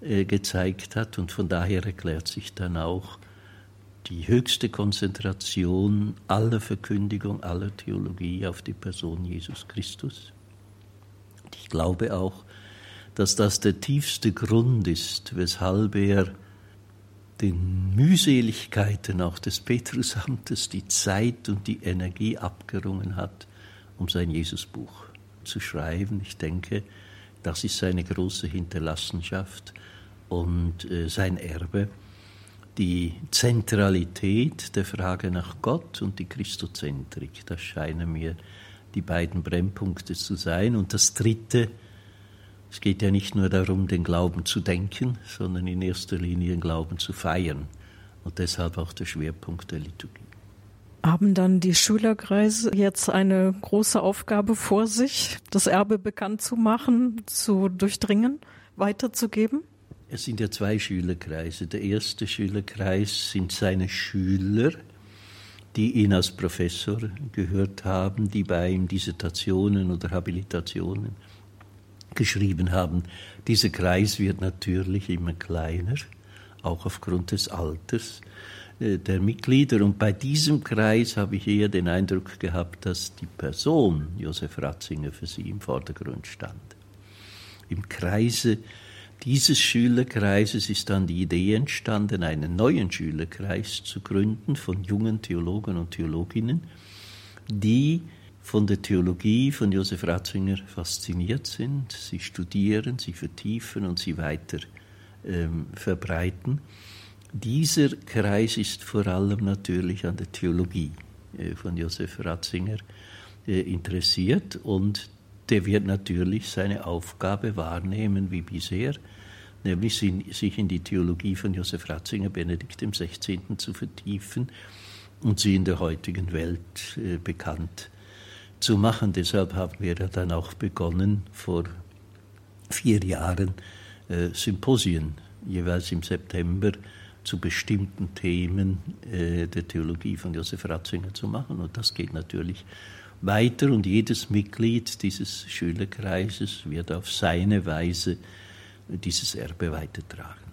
äh, gezeigt hat und von daher erklärt sich dann auch die höchste Konzentration aller Verkündigung, aller Theologie auf die Person Jesus Christus. Ich glaube auch, dass das der tiefste Grund ist, weshalb er den Mühseligkeiten auch des Petrusamtes die Zeit und die Energie abgerungen hat, um sein Jesusbuch zu schreiben. Ich denke, das ist seine große Hinterlassenschaft und äh, sein Erbe, die Zentralität der Frage nach Gott und die Christozentrik. Das scheinen mir die beiden Brennpunkte zu sein. Und das Dritte, Es geht ja nicht nur darum, den Glauben zu denken, sondern in erster Linie den Glauben zu feiern. Und deshalb auch der Schwerpunkt der Liturgie. Haben dann die Schülerkreise jetzt eine große Aufgabe vor sich, das Erbe bekannt zu machen, zu durchdringen, weiterzugeben? Es sind ja zwei Schülerkreise. Der erste Schülerkreis sind seine Schüler, die ihn als Professor gehört haben, die bei ihm Dissertationen oder Habilitationen geschrieben haben. Dieser Kreis wird natürlich immer kleiner, auch aufgrund des Alters äh, der Mitglieder. Und bei diesem Kreis habe ich eher den Eindruck gehabt, dass die Person Josef Ratzinger für sie im Vordergrund stand. Im Kreise dieses Schülerkreises ist dann die Idee entstanden, einen neuen Schülerkreis zu gründen von jungen Theologen und Theologinnen, die von der Theologie von Josef Ratzinger fasziniert sind, sie studieren, sie vertiefen und sie weiter ähm, verbreiten. Dieser Kreis ist vor allem natürlich an der Theologie äh, von Josef Ratzinger äh, interessiert und der wird natürlich seine Aufgabe wahrnehmen wie bisher, nämlich sich in die Theologie von Josef Ratzinger, Benedikt XVI. zu vertiefen und sie in der heutigen Welt äh, bekannt zu machen. Deshalb haben wir dann auch begonnen, vor vier Jahren äh, Symposien, jeweils im September, zu bestimmten Themen äh, der Theologie von Josef Ratzinger zu machen. Und das geht natürlich weiter und jedes Mitglied dieses Schülerkreises wird auf seine Weise dieses Erbe weitertragen.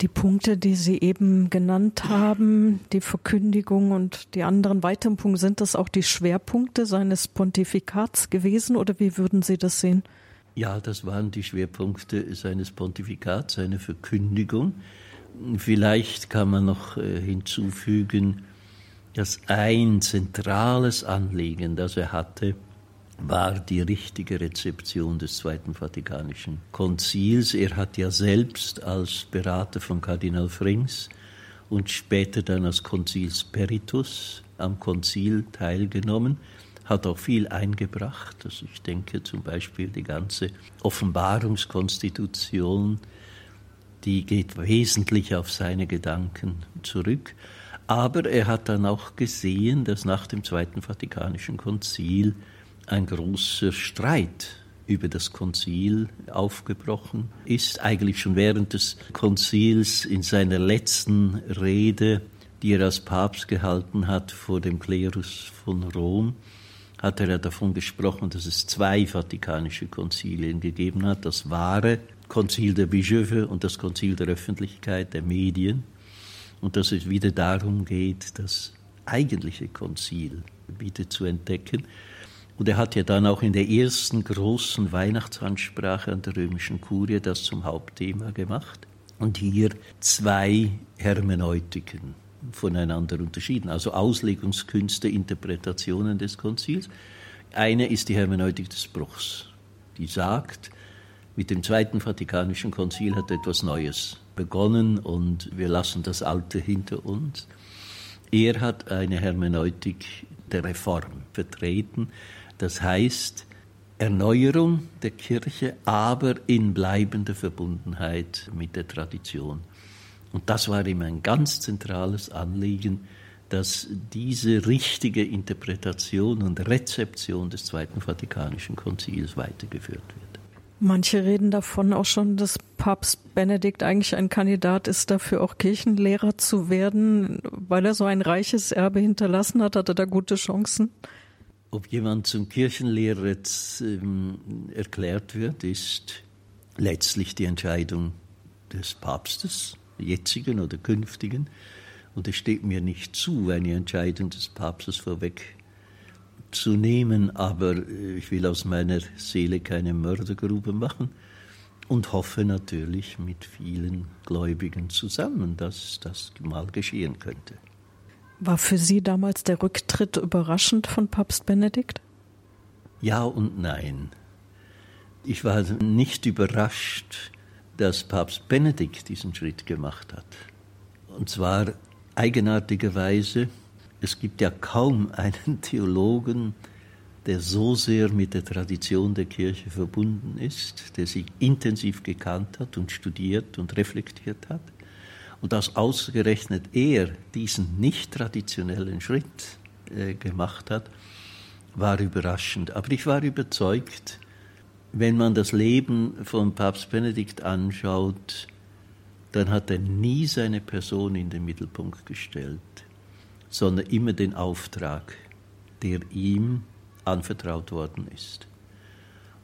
Die Punkte, die Sie eben genannt haben, die Verkündigung und die anderen weiteren Punkte, sind das auch die Schwerpunkte seines Pontifikats gewesen oder wie würden Sie das sehen? Ja, das waren die Schwerpunkte seines Pontifikats, seine Verkündigung. Vielleicht kann man noch äh, hinzufügen, dass ein zentrales Anliegen, das er hatte, war die richtige Rezeption des Zweiten Vatikanischen Konzils. Er hat ja selbst als Berater von Kardinal Frings und später dann als Konzilsperitus am Konzil teilgenommen, hat auch viel eingebracht. Also ich denke zum Beispiel die ganze Offenbarungskonstitution, die geht wesentlich auf seine Gedanken zurück. Aber er hat dann auch gesehen, dass nach dem Zweiten Vatikanischen Konzil ein großer Streit über das Konzil aufgebrochen ist. Eigentlich schon während des Konzils in seiner letzten Rede, die er als Papst gehalten hat vor dem Klerus von Rom, hat er ja davon gesprochen, dass es zwei Vatikanische Konzilien gegeben hat, das wahre Konzil der Bischöfe und das Konzil der Öffentlichkeit, der Medien und dass es wieder darum geht, das eigentliche Konzil wieder zu entdecken. Und er hat ja dann auch in der ersten großen Weihnachtsansprache an der römischen Kurie das zum Hauptthema gemacht und hier zwei Hermeneutiken voneinander unterschieden, also Auslegungskünste, Interpretationen des Konzils. Eine ist die Hermeneutik des Bruchs, die sagt, mit dem Zweiten Vatikanischen Konzil hat etwas Neues begonnen und wir lassen das Alte hinter uns. Er hat eine Hermeneutik der Reform vertreten, das heißt Erneuerung der Kirche, aber in bleibender Verbundenheit mit der Tradition. Und das war ihm ein ganz zentrales Anliegen, dass diese richtige Interpretation und Rezeption des Zweiten Vatikanischen Konzils weitergeführt wird. Manche reden davon auch schon, dass Papst Benedikt eigentlich ein Kandidat ist, dafür auch Kirchenlehrer zu werden, weil er so ein reiches Erbe hinterlassen hat. Hat er da gute Chancen? Ob jemand zum Kirchenlehrer jetzt, ähm, erklärt wird, ist letztlich die Entscheidung des Papstes, jetzigen oder künftigen. Und es steht mir nicht zu, eine Entscheidung des Papstes vorweg zu nehmen, aber äh, ich will aus meiner Seele keine Mördergrube machen und hoffe natürlich mit vielen Gläubigen zusammen, dass das mal geschehen könnte. War für Sie damals der Rücktritt überraschend von Papst Benedikt? Ja und nein. Ich war nicht überrascht, dass Papst Benedikt diesen Schritt gemacht hat. Und zwar eigenartigerweise es gibt ja kaum einen Theologen, der so sehr mit der Tradition der Kirche verbunden ist, der sie intensiv gekannt hat und studiert und reflektiert hat. Und dass ausgerechnet er diesen nicht traditionellen Schritt äh, gemacht hat, war überraschend. Aber ich war überzeugt, wenn man das Leben von Papst Benedikt anschaut, dann hat er nie seine Person in den Mittelpunkt gestellt, sondern immer den Auftrag, der ihm anvertraut worden ist.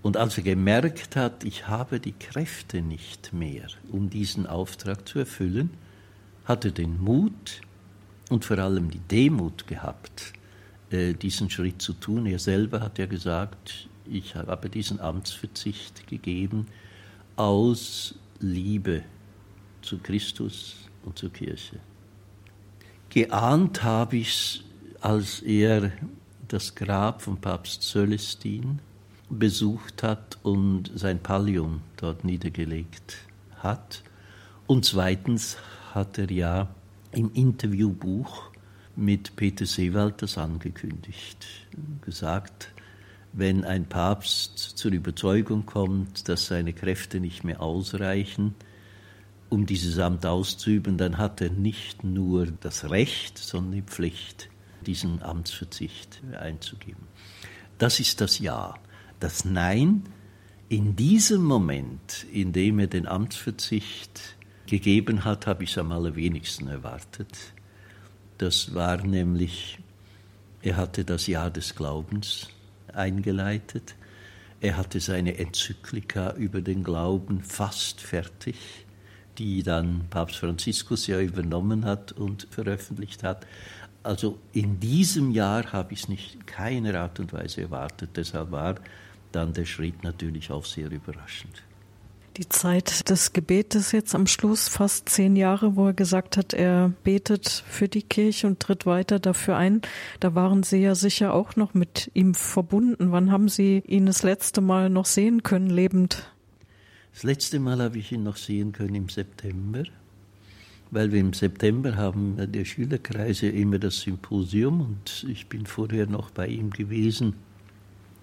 Und als er gemerkt hat, ich habe die Kräfte nicht mehr, um diesen Auftrag zu erfüllen, hat er den Mut und vor allem die Demut gehabt, äh, diesen Schritt zu tun. Er selber hat ja gesagt, ich habe diesen Amtsverzicht gegeben aus Liebe zu Christus und zur Kirche. Geahnt habe ich es, als er das Grab von Papst Celestin besucht hat und sein Pallium dort niedergelegt hat. Und zweitens hat er ja im Interviewbuch mit Peter Seewald das angekündigt, gesagt, wenn ein Papst zur Überzeugung kommt, dass seine Kräfte nicht mehr ausreichen, um dieses Amt auszuüben, dann hat er nicht nur das Recht, sondern die Pflicht, diesen Amtsverzicht einzugeben. Das ist das Ja. Das Nein in diesem Moment, in dem er den Amtsverzicht gegeben hat, habe ich es am allerwenigsten erwartet. Das war nämlich, er hatte das Jahr des Glaubens eingeleitet. Er hatte seine Enzyklika über den Glauben fast fertig, die dann Papst Franziskus ja übernommen hat und veröffentlicht hat. Also in diesem Jahr habe ich es nicht in keiner Art und Weise erwartet. Deshalb war dann der Schritt natürlich auch sehr überraschend. Die Zeit des Gebetes jetzt am Schluss, fast zehn Jahre, wo er gesagt hat, er betet für die Kirche und tritt weiter dafür ein. Da waren Sie ja sicher auch noch mit ihm verbunden. Wann haben Sie ihn das letzte Mal noch sehen können, lebend? Das letzte Mal habe ich ihn noch sehen können im September weil wir im September haben der Schülerkreise immer das Symposium und ich bin vorher noch bei ihm gewesen,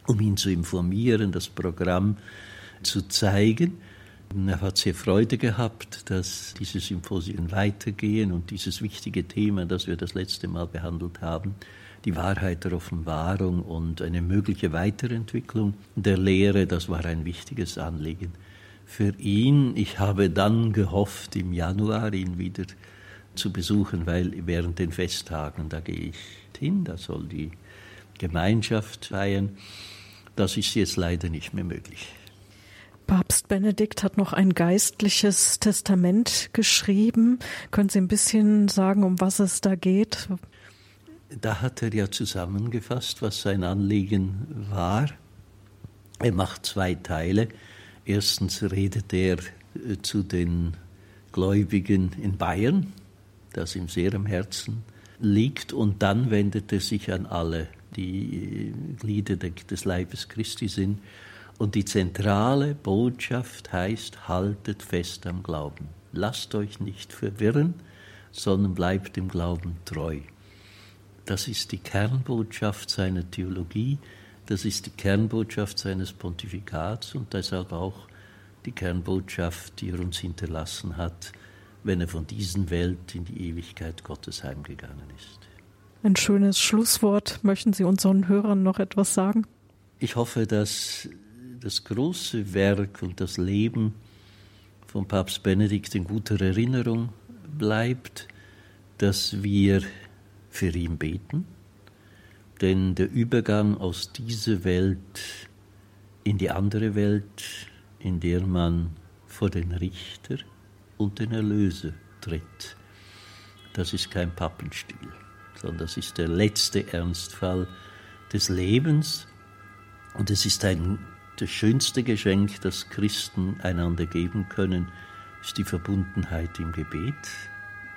um ihn zu informieren, das Programm zu zeigen. Er hat sehr Freude gehabt, dass diese Symposien weitergehen und dieses wichtige Thema, das wir das letzte Mal behandelt haben, die Wahrheit der Offenbarung und eine mögliche Weiterentwicklung der Lehre, das war ein wichtiges Anliegen für ihn. Ich habe dann gehofft, im Januar ihn wieder zu besuchen, weil während den Festtagen, da gehe ich hin, da soll die Gemeinschaft feiern. Das ist jetzt leider nicht mehr möglich. Papst Benedikt hat noch ein geistliches Testament geschrieben. Können Sie ein bisschen sagen, um was es da geht? Da hat er ja zusammengefasst, was sein Anliegen war. Er macht zwei Teile. Erstens redet er äh, zu den Gläubigen in Bayern, das ihm sehr am Herzen liegt, und dann wendet er sich an alle, die äh, Glieder des Leibes Christi sind. Und die zentrale Botschaft heißt, haltet fest am Glauben. Lasst euch nicht verwirren, sondern bleibt dem Glauben treu. Das ist die Kernbotschaft seiner Theologie, das ist die Kernbotschaft seines Pontifikats und deshalb auch die Kernbotschaft, die er uns hinterlassen hat, wenn er von diesen Welt in die Ewigkeit Gottes heimgegangen ist. Ein schönes Schlusswort. Möchten Sie unseren Hörern noch etwas sagen? Ich hoffe, dass das große Werk und das Leben von Papst Benedikt in guter Erinnerung bleibt, dass wir für ihn beten, denn der Übergang aus dieser Welt in die andere Welt, in der man vor den Richter und den Erlöser tritt, das ist kein Pappenstiel, sondern das ist der letzte Ernstfall des Lebens. Und es ist ein, das schönste Geschenk, das Christen einander geben können, ist die Verbundenheit im Gebet,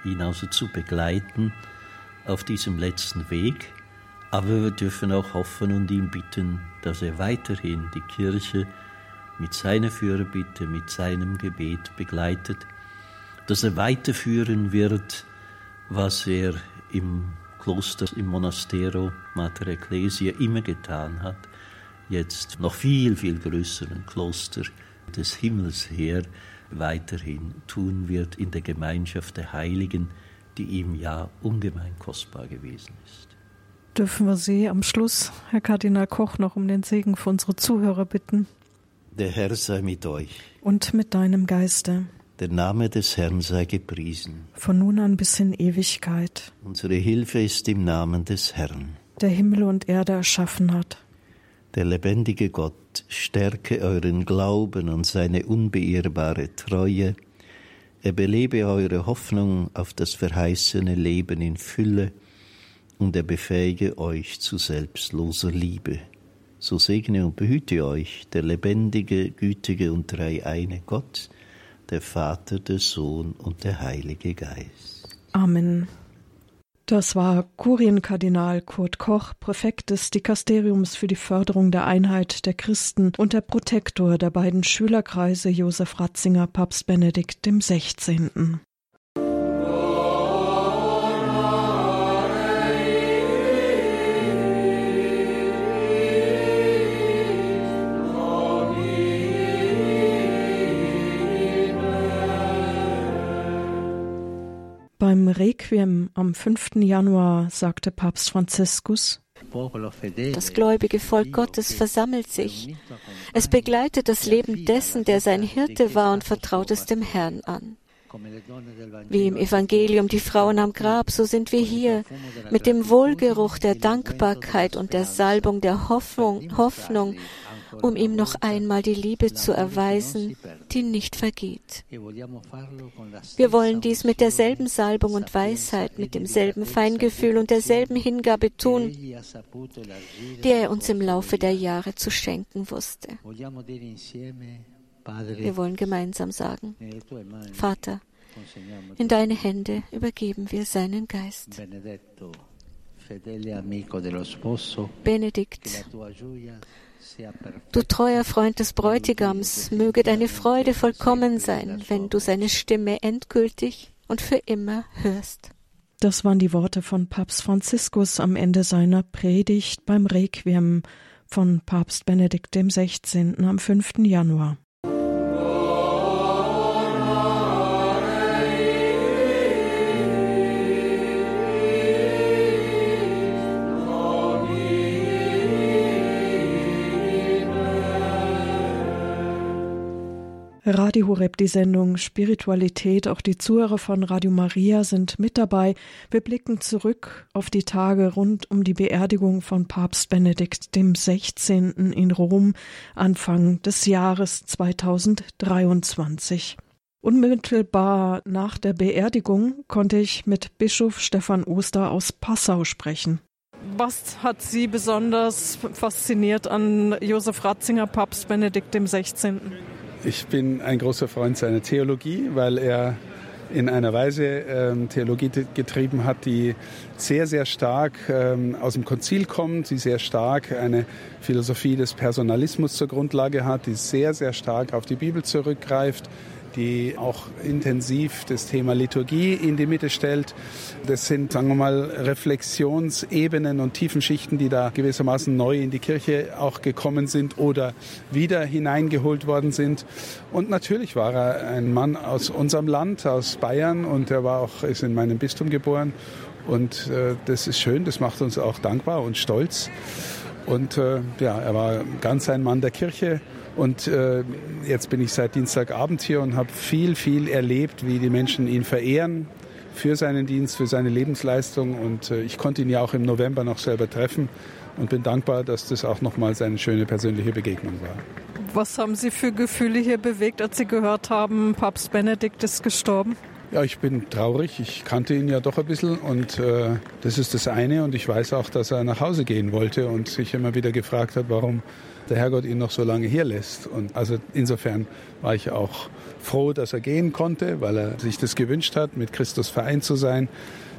ihn also zu begleiten auf diesem letzten Weg aber wir dürfen auch hoffen und ihn bitten, dass er weiterhin die Kirche mit seiner Fürbitte, mit seinem Gebet begleitet, dass er weiterführen wird, was er im Kloster im Monastero Mater Ecclesia immer getan hat, jetzt noch viel, viel größeren Kloster des Himmels her weiterhin tun wird in der Gemeinschaft der Heiligen, die ihm ja ungemein kostbar gewesen ist. Dürfen wir Sie am Schluss, Herr Kardinal Koch, noch um den Segen für unsere Zuhörer bitten? Der Herr sei mit euch. Und mit deinem Geiste. Der Name des Herrn sei gepriesen. Von nun an bis in Ewigkeit. Unsere Hilfe ist im Namen des Herrn. Der Himmel und Erde erschaffen hat. Der lebendige Gott stärke euren Glauben und seine unbeirrbare Treue. Er belebe eure Hoffnung auf das verheißene Leben in Fülle und er befähige euch zu selbstloser Liebe. So segne und behüte euch der lebendige, gütige und dreieine Gott, der Vater, der Sohn und der Heilige Geist. Amen. Das war Kurienkardinal Kurt Koch, Präfekt des Dikasteriums für die Förderung der Einheit der Christen und der Protektor der beiden Schülerkreise Josef Ratzinger Papst Benedikt XVI. Beim Requiem am 5. Januar sagte Papst Franziskus, das gläubige Volk Gottes versammelt sich. Es begleitet das Leben dessen, der sein Hirte war und vertraut es dem Herrn an. Wie im Evangelium die Frauen am Grab, so sind wir hier mit dem Wohlgeruch der Dankbarkeit und der Salbung der Hoffnung, Hoffnung um ihm noch einmal die Liebe zu erweisen, die nicht vergeht. Wir wollen dies mit derselben Salbung und Weisheit, mit demselben Feingefühl und derselben Hingabe tun, die er uns im Laufe der Jahre zu schenken wusste. Wir wollen gemeinsam sagen, Vater, in deine Hände übergeben wir seinen Geist. Benedikt, Du treuer Freund des Bräutigams, möge deine Freude vollkommen sein, wenn du seine Stimme endgültig und für immer hörst. Das waren die Worte von Papst Franziskus am Ende seiner Predigt beim Requiem von Papst Benedikt XVI. am 5. Januar. Radio Horeb, die Sendung Spiritualität. Auch die Zuhörer von Radio Maria sind mit dabei. Wir blicken zurück auf die Tage rund um die Beerdigung von Papst Benedikt dem 16. in Rom Anfang des Jahres 2023. Unmittelbar nach der Beerdigung konnte ich mit Bischof Stefan Oster aus Passau sprechen. Was hat Sie besonders fasziniert an Josef Ratzinger, Papst Benedikt dem 16.? Ich bin ein großer Freund seiner Theologie, weil er in einer Weise ähm, Theologie getrieben hat, die sehr, sehr stark ähm, aus dem Konzil kommt, die sehr stark eine Philosophie des Personalismus zur Grundlage hat, die sehr, sehr stark auf die Bibel zurückgreift, die auch intensiv das Thema Liturgie in die Mitte stellt. Das sind, sagen wir mal, Reflexionsebenen und Tiefenschichten, die da gewissermaßen neu in die Kirche auch gekommen sind oder wieder hineingeholt worden sind. Und natürlich war er ein Mann aus unserem Land, aus Bayern, und er war auch, ist in meinem Bistum geboren. Und äh, das ist schön, das macht uns auch dankbar und stolz. Und äh, ja, er war ganz ein Mann der Kirche und äh, jetzt bin ich seit Dienstagabend hier und habe viel, viel erlebt, wie die Menschen ihn verehren für seinen Dienst, für seine Lebensleistung. Und äh, ich konnte ihn ja auch im November noch selber treffen und bin dankbar, dass das auch nochmal seine schöne persönliche Begegnung war. Was haben Sie für Gefühle hier bewegt, als Sie gehört haben, Papst Benedikt ist gestorben? Ja, ich bin traurig. Ich kannte ihn ja doch ein bisschen und äh, das ist das eine. Und ich weiß auch, dass er nach Hause gehen wollte und sich immer wieder gefragt hat, warum der Herrgott ihn noch so lange hier lässt. Und also insofern war ich auch froh, dass er gehen konnte, weil er sich das gewünscht hat, mit Christus vereint zu sein.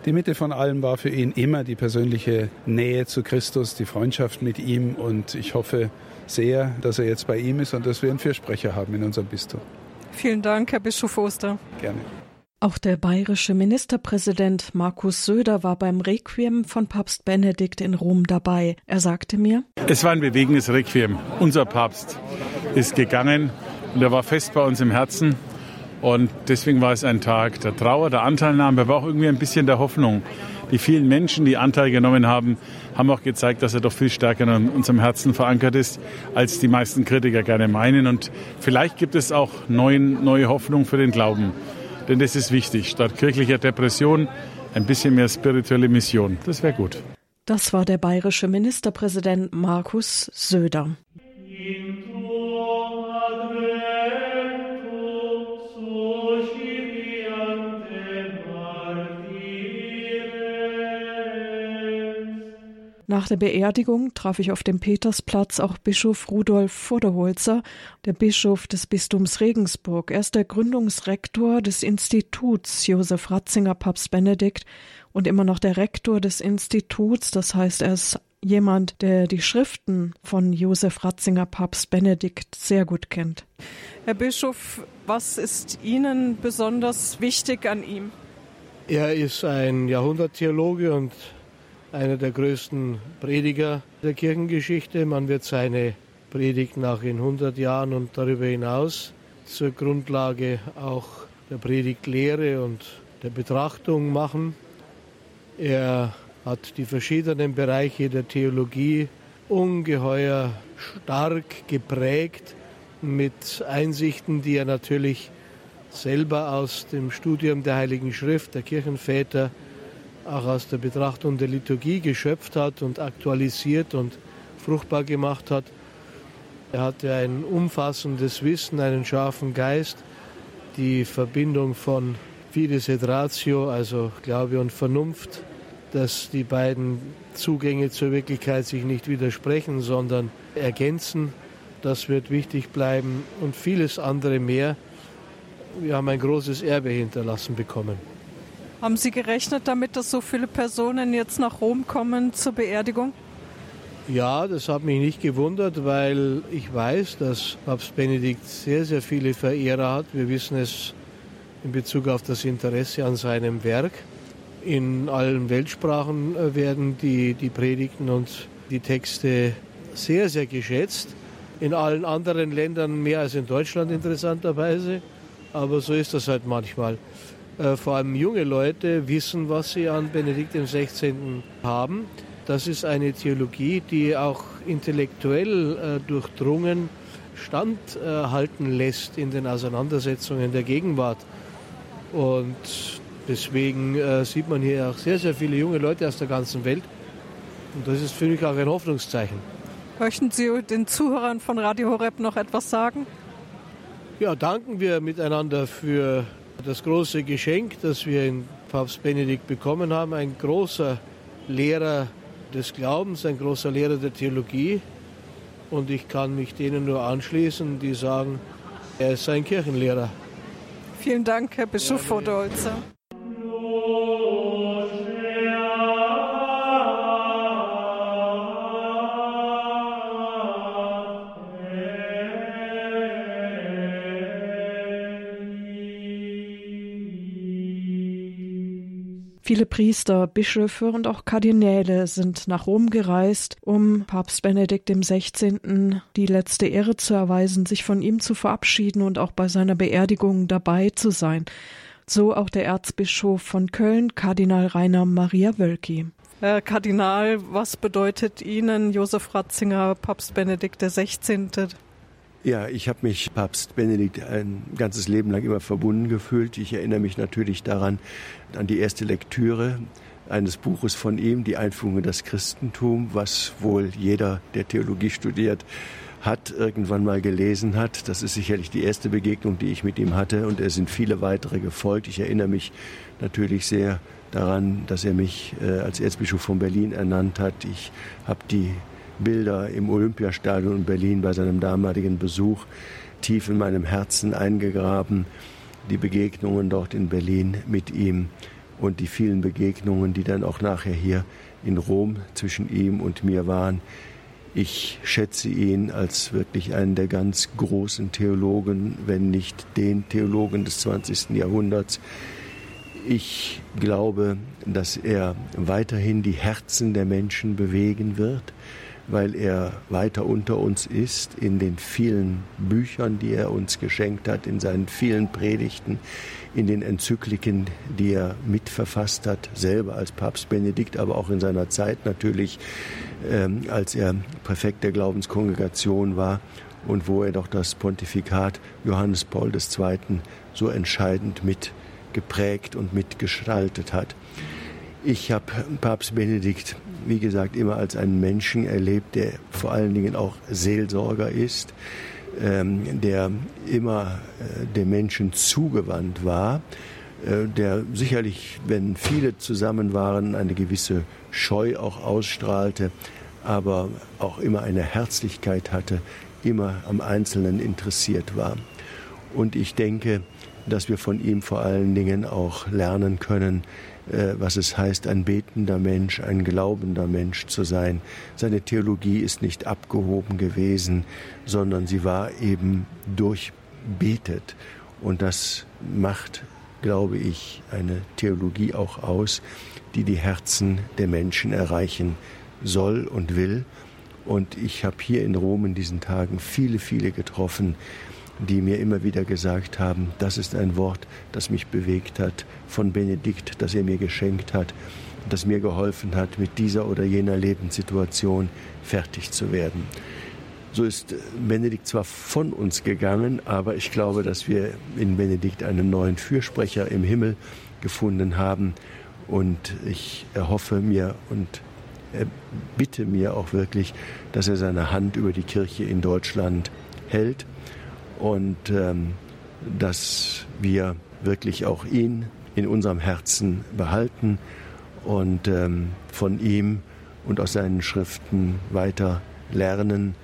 Die Mitte von allem war für ihn immer die persönliche Nähe zu Christus, die Freundschaft mit ihm. Und ich hoffe sehr, dass er jetzt bei ihm ist und dass wir einen Fürsprecher haben in unserem Bistum. Vielen Dank, Herr Bischof Oster. Gerne. Auch der bayerische Ministerpräsident Markus Söder war beim Requiem von Papst Benedikt in Rom dabei. Er sagte mir, es war ein bewegendes Requiem. Unser Papst ist gegangen und er war fest bei uns im Herzen. Und deswegen war es ein Tag der Trauer, der Anteilnahme, aber auch irgendwie ein bisschen der Hoffnung. Die vielen Menschen, die Anteil genommen haben, haben auch gezeigt, dass er doch viel stärker in unserem Herzen verankert ist, als die meisten Kritiker gerne meinen. Und vielleicht gibt es auch neue Hoffnung für den Glauben. Denn das ist wichtig. Statt kirchlicher Depression ein bisschen mehr spirituelle Mission. Das wäre gut. Das war der bayerische Ministerpräsident Markus Söder. Nach der Beerdigung traf ich auf dem Petersplatz auch Bischof Rudolf Vorderholzer, der Bischof des Bistums Regensburg. Er ist der Gründungsrektor des Instituts Josef Ratzinger Papst Benedikt und immer noch der Rektor des Instituts. Das heißt, er ist jemand, der die Schriften von Josef Ratzinger Papst Benedikt sehr gut kennt. Herr Bischof, was ist Ihnen besonders wichtig an ihm? Er ist ein Jahrhunderttheologe und einer der größten Prediger der Kirchengeschichte. Man wird seine Predigt nach in 100 Jahren und darüber hinaus zur Grundlage auch der Predigtlehre und der Betrachtung machen. Er hat die verschiedenen Bereiche der Theologie ungeheuer stark geprägt mit Einsichten, die er natürlich selber aus dem Studium der Heiligen Schrift, der Kirchenväter, auch aus der Betrachtung der Liturgie geschöpft hat und aktualisiert und fruchtbar gemacht hat. Er hatte ein umfassendes Wissen, einen scharfen Geist, die Verbindung von Fides et Ratio, also Glaube und Vernunft, dass die beiden Zugänge zur Wirklichkeit sich nicht widersprechen, sondern ergänzen. Das wird wichtig bleiben und vieles andere mehr. Wir haben ein großes Erbe hinterlassen bekommen. Haben Sie gerechnet damit, dass so viele Personen jetzt nach Rom kommen zur Beerdigung? Ja, das hat mich nicht gewundert, weil ich weiß, dass Papst Benedikt sehr, sehr viele Verehrer hat. Wir wissen es in Bezug auf das Interesse an seinem Werk. In allen Weltsprachen äh, werden die, die Predigten und die Texte sehr, sehr geschätzt. In allen anderen Ländern mehr als in Deutschland interessanterweise. Aber so ist das halt manchmal. Äh, vor allem junge Leute wissen, was sie an Benedikt XVI. haben. Das ist eine Theologie, die auch intellektuell äh, durchdrungen standhalten lässt in den Auseinandersetzungen der Gegenwart. Und deswegen äh, sieht man hier auch sehr, sehr viele junge Leute aus der ganzen Welt. Und das ist für mich auch ein Hoffnungszeichen. Möchten Sie den Zuhörern von Radio Horeb noch etwas sagen? Ja, danken wir miteinander für das große Geschenk, das wir in Papst Benedikt bekommen haben, ein großer Lehrer des Glaubens, ein großer Lehrer der Theologie. Und ich kann mich denen nur anschließen, die sagen, er ist ein Kirchenlehrer. Vielen Dank, Herr Bischof Vodolzer. Viele Priester, Bischöfe und auch Kardinäle sind nach Rom gereist, um Papst Benedikt XVI. die letzte Ehre zu erweisen, sich von ihm zu verabschieden und auch bei seiner Beerdigung dabei zu sein. So auch der Erzbischof von Köln, Kardinal Rainer Maria Wölki. Herr Kardinal, was bedeutet Ihnen Josef Ratzinger, Papst Benedikt XVI.? Ja, ich habe mich Papst Benedikt ein ganzes Leben lang immer verbunden gefühlt. Ich erinnere mich natürlich daran, an die erste Lektüre eines Buches von ihm, die Einführung in das Christentum, was wohl jeder, der Theologie studiert, hat, irgendwann mal gelesen hat. Das ist sicherlich die erste Begegnung, die ich mit ihm hatte. Und es sind viele weitere gefolgt. Ich erinnere mich natürlich sehr daran, dass er mich äh, als Erzbischof von Berlin ernannt hat. Ich habe die Bilder im Olympiastadion in Berlin bei seinem damaligen Besuch tief in meinem Herzen eingegraben. Die Begegnungen dort in Berlin mit ihm und die vielen Begegnungen, die dann auch nachher hier in Rom zwischen ihm und mir waren. Ich schätze ihn als wirklich einen der ganz großen Theologen, wenn nicht den Theologen des 20. Jahrhunderts. Ich glaube, dass er weiterhin die Herzen der Menschen bewegen wird, weil er weiter unter uns ist in den vielen Büchern, die er uns geschenkt hat, in seinen vielen Predigten, in den Enzykliken, die er mitverfasst hat, selber als Papst Benedikt, aber auch in seiner Zeit natürlich, ähm, als er Präfekt der Glaubenskongregation war und wo er doch das Pontifikat Johannes Paul II. so entscheidend mit geprägt und mitgestaltet hat. Ich habe Papst Benedikt, wie gesagt, immer als einen Menschen erlebt, der vor allen Dingen auch Seelsorger ist, ähm, der immer äh, dem Menschen zugewandt war, äh, der sicherlich, wenn viele zusammen waren, eine gewisse Scheu auch ausstrahlte, aber auch immer eine Herzlichkeit hatte, immer am Einzelnen interessiert war. Und ich denke, dass wir von ihm vor allen Dingen auch lernen können, was es heißt, ein betender Mensch, ein glaubender Mensch zu sein. Seine Theologie ist nicht abgehoben gewesen, sondern sie war eben durchbetet. Und das macht, glaube ich, eine Theologie auch aus, die die Herzen der Menschen erreichen soll und will. Und ich habe hier in Rom in diesen Tagen viele, viele getroffen, die mir immer wieder gesagt haben, das ist ein Wort, das mich bewegt hat, von Benedikt, das er mir geschenkt hat, das mir geholfen hat, mit dieser oder jener Lebenssituation fertig zu werden. So ist Benedikt zwar von uns gegangen, aber ich glaube, dass wir in Benedikt einen neuen Fürsprecher im Himmel gefunden haben. Und ich erhoffe mir und bitte mir auch wirklich, dass er seine Hand über die Kirche in Deutschland hält und ähm, dass wir wirklich auch ihn in unserem Herzen behalten und ähm, von ihm und aus seinen Schriften weiter lernen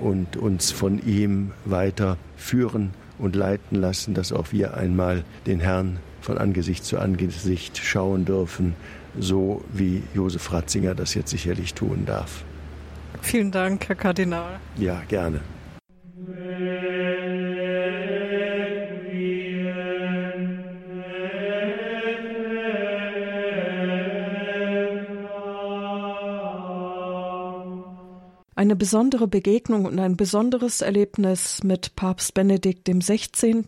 und uns von ihm weiter führen und leiten lassen, dass auch wir einmal den Herrn von Angesicht zu Angesicht schauen dürfen, so wie Josef Ratzinger das jetzt sicherlich tun darf. Vielen Dank, Herr Kardinal. Ja, gerne. Eine besondere Begegnung und ein besonderes Erlebnis mit Papst Benedikt XVI.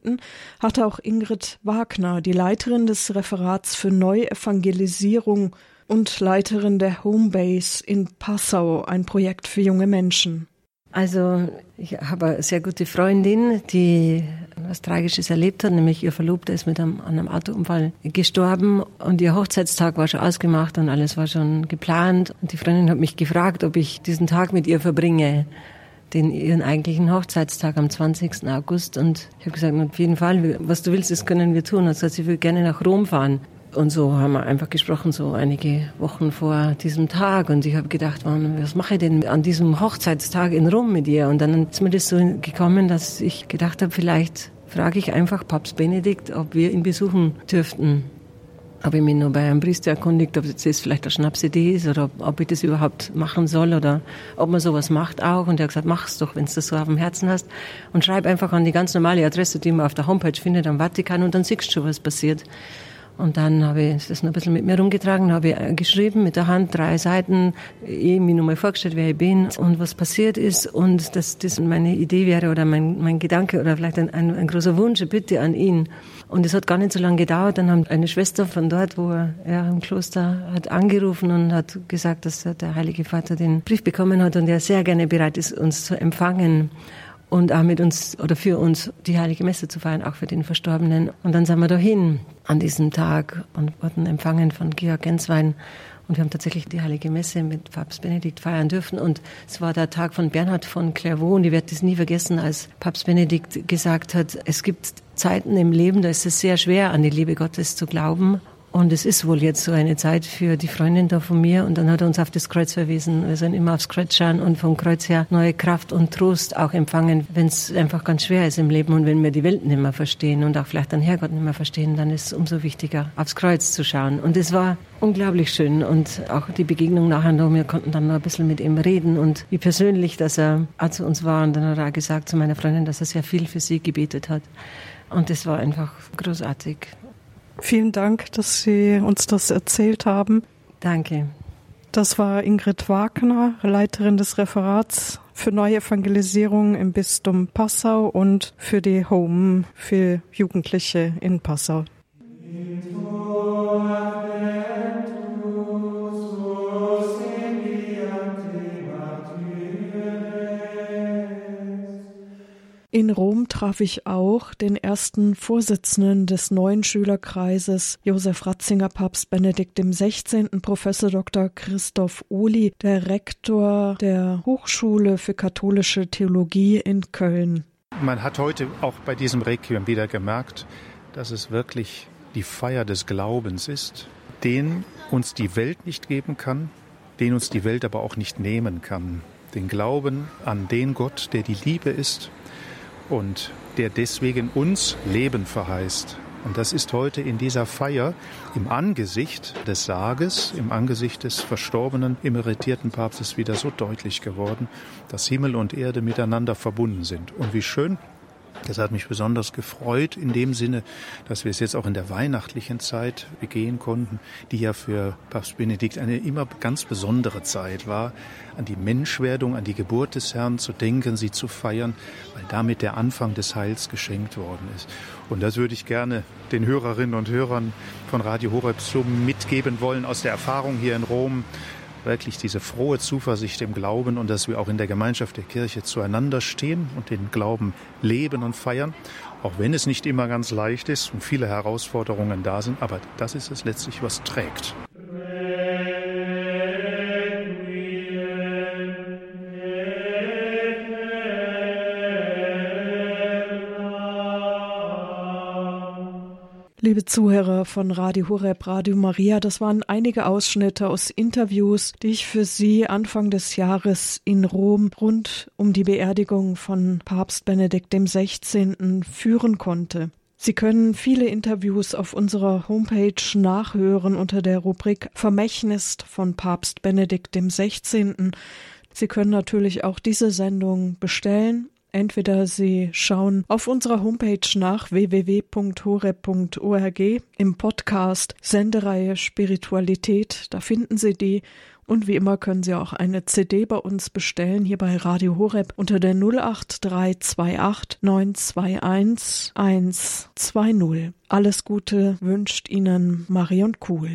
hatte auch Ingrid Wagner, die Leiterin des Referats für Neuevangelisierung und Leiterin der Homebase in Passau, ein Projekt für junge Menschen. Also ich habe eine sehr gute Freundin, die was Tragisches erlebt hat, nämlich ihr Verlobter ist mit einem, einem Autounfall gestorben und ihr Hochzeitstag war schon ausgemacht und alles war schon geplant. Und die Freundin hat mich gefragt, ob ich diesen Tag mit ihr verbringe, den ihren eigentlichen Hochzeitstag am 20. August. Und ich habe gesagt, auf jeden Fall, was du willst, das können wir tun. Also sie will gerne nach Rom fahren. Und so haben wir einfach gesprochen, so einige Wochen vor diesem Tag. Und ich habe gedacht, was mache ich denn an diesem Hochzeitstag in Rom mit ihr? Und dann ist mir das so gekommen, dass ich gedacht habe, vielleicht frage ich einfach Papst Benedikt, ob wir ihn besuchen dürften. Habe ich mich nur bei einem Priester erkundigt, ob das vielleicht eine Schnapsidee ist oder ob ich das überhaupt machen soll oder ob man sowas macht auch. Und er hat gesagt, mach's doch, wenn du das so auf dem Herzen hast. Und schreib einfach an die ganz normale Adresse, die man auf der Homepage findet, am Vatikan und dann siehst du schon, was passiert. Und dann habe ich das noch ein bisschen mit mir rumgetragen, habe ich äh, geschrieben mit der Hand drei Seiten, ich mir nochmal vorgestellt, wer ich bin und was passiert ist und dass das meine Idee wäre oder mein, mein Gedanke oder vielleicht ein, ein, ein großer Wunsch, eine Bitte an ihn. Und es hat gar nicht so lange gedauert. Dann haben eine Schwester von dort, wo er ja, im Kloster hat angerufen und hat gesagt, dass der Heilige Vater den Brief bekommen hat und er sehr gerne bereit ist, uns zu empfangen und auch mit uns oder für uns die Heilige Messe zu feiern, auch für den Verstorbenen. Und dann sind wir dahin an diesem Tag und wurden empfangen von Georg Genswein. Und wir haben tatsächlich die Heilige Messe mit Papst Benedikt feiern dürfen. Und es war der Tag von Bernhard von Clairvaux. Und ich werde das nie vergessen, als Papst Benedikt gesagt hat, es gibt Zeiten im Leben, da ist es sehr schwer, an die Liebe Gottes zu glauben. Und es ist wohl jetzt so eine Zeit für die Freundin da von mir. Und dann hat er uns auf das Kreuz verwiesen. Wir sollen immer aufs Kreuz schauen und vom Kreuz her neue Kraft und Trost auch empfangen, wenn es einfach ganz schwer ist im Leben und wenn wir die Welt nicht mehr verstehen und auch vielleicht den Herrgott nicht mehr verstehen, dann ist es umso wichtiger, aufs Kreuz zu schauen. Und es war unglaublich schön und auch die Begegnung nachher noch. Wir konnten dann noch ein bisschen mit ihm reden und wie persönlich, dass er auch zu uns war. Und dann hat er auch gesagt zu meiner Freundin, dass er sehr viel für sie gebetet hat. Und das war einfach großartig. Vielen Dank, dass Sie uns das erzählt haben. Danke. Das war Ingrid Wagner, Leiterin des Referats für Neuevangelisierung im Bistum Passau und für die Home für Jugendliche in Passau. In Rom traf ich auch den ersten Vorsitzenden des neuen Schülerkreises, Josef Ratzinger, Papst Benedikt XVI., Professor Dr. Christoph Ohli, der Rektor der Hochschule für katholische Theologie in Köln. Man hat heute auch bei diesem Requiem wieder gemerkt, dass es wirklich die Feier des Glaubens ist, den uns die Welt nicht geben kann, den uns die Welt aber auch nicht nehmen kann. Den Glauben an den Gott, der die Liebe ist und der deswegen uns Leben verheißt. Und das ist heute in dieser Feier im Angesicht des Sarges, im Angesicht des verstorbenen, emeritierten Papstes wieder so deutlich geworden, dass Himmel und Erde miteinander verbunden sind. Und wie schön, das hat mich besonders gefreut in dem Sinne, dass wir es jetzt auch in der weihnachtlichen Zeit begehen konnten, die ja für Papst Benedikt eine immer ganz besondere Zeit war, an die Menschwerdung, an die Geburt des Herrn zu denken, sie zu feiern, weil damit der Anfang des Heils geschenkt worden ist. Und das würde ich gerne den Hörerinnen und Hörern von Radio Horeb so mitgeben wollen aus der Erfahrung hier in Rom, wirklich diese frohe Zuversicht im Glauben und dass wir auch in der Gemeinschaft der Kirche zueinander stehen und den Glauben leben und feiern, auch wenn es nicht immer ganz leicht ist und viele Herausforderungen da sind, aber das ist es letztlich, was trägt. Liebe Zuhörer von Radio Horeb, Radio Maria, das waren einige Ausschnitte aus Interviews, die ich für Sie Anfang des Jahres in Rom rund um die Beerdigung von Papst Benedikt XVI. führen konnte. Sie können viele Interviews auf unserer Homepage nachhören unter der Rubrik Vermächtnis von Papst Benedikt XVI. Sie können natürlich auch diese Sendung bestellen Entweder Sie schauen auf unserer Homepage nach www.hore.org im Podcast Sendereihe Spiritualität, da finden Sie die und wie immer können Sie auch eine CD bei uns bestellen, hier bei Radio Horeb unter der 08328 921 120. Alles Gute wünscht Ihnen Marion Kuhl.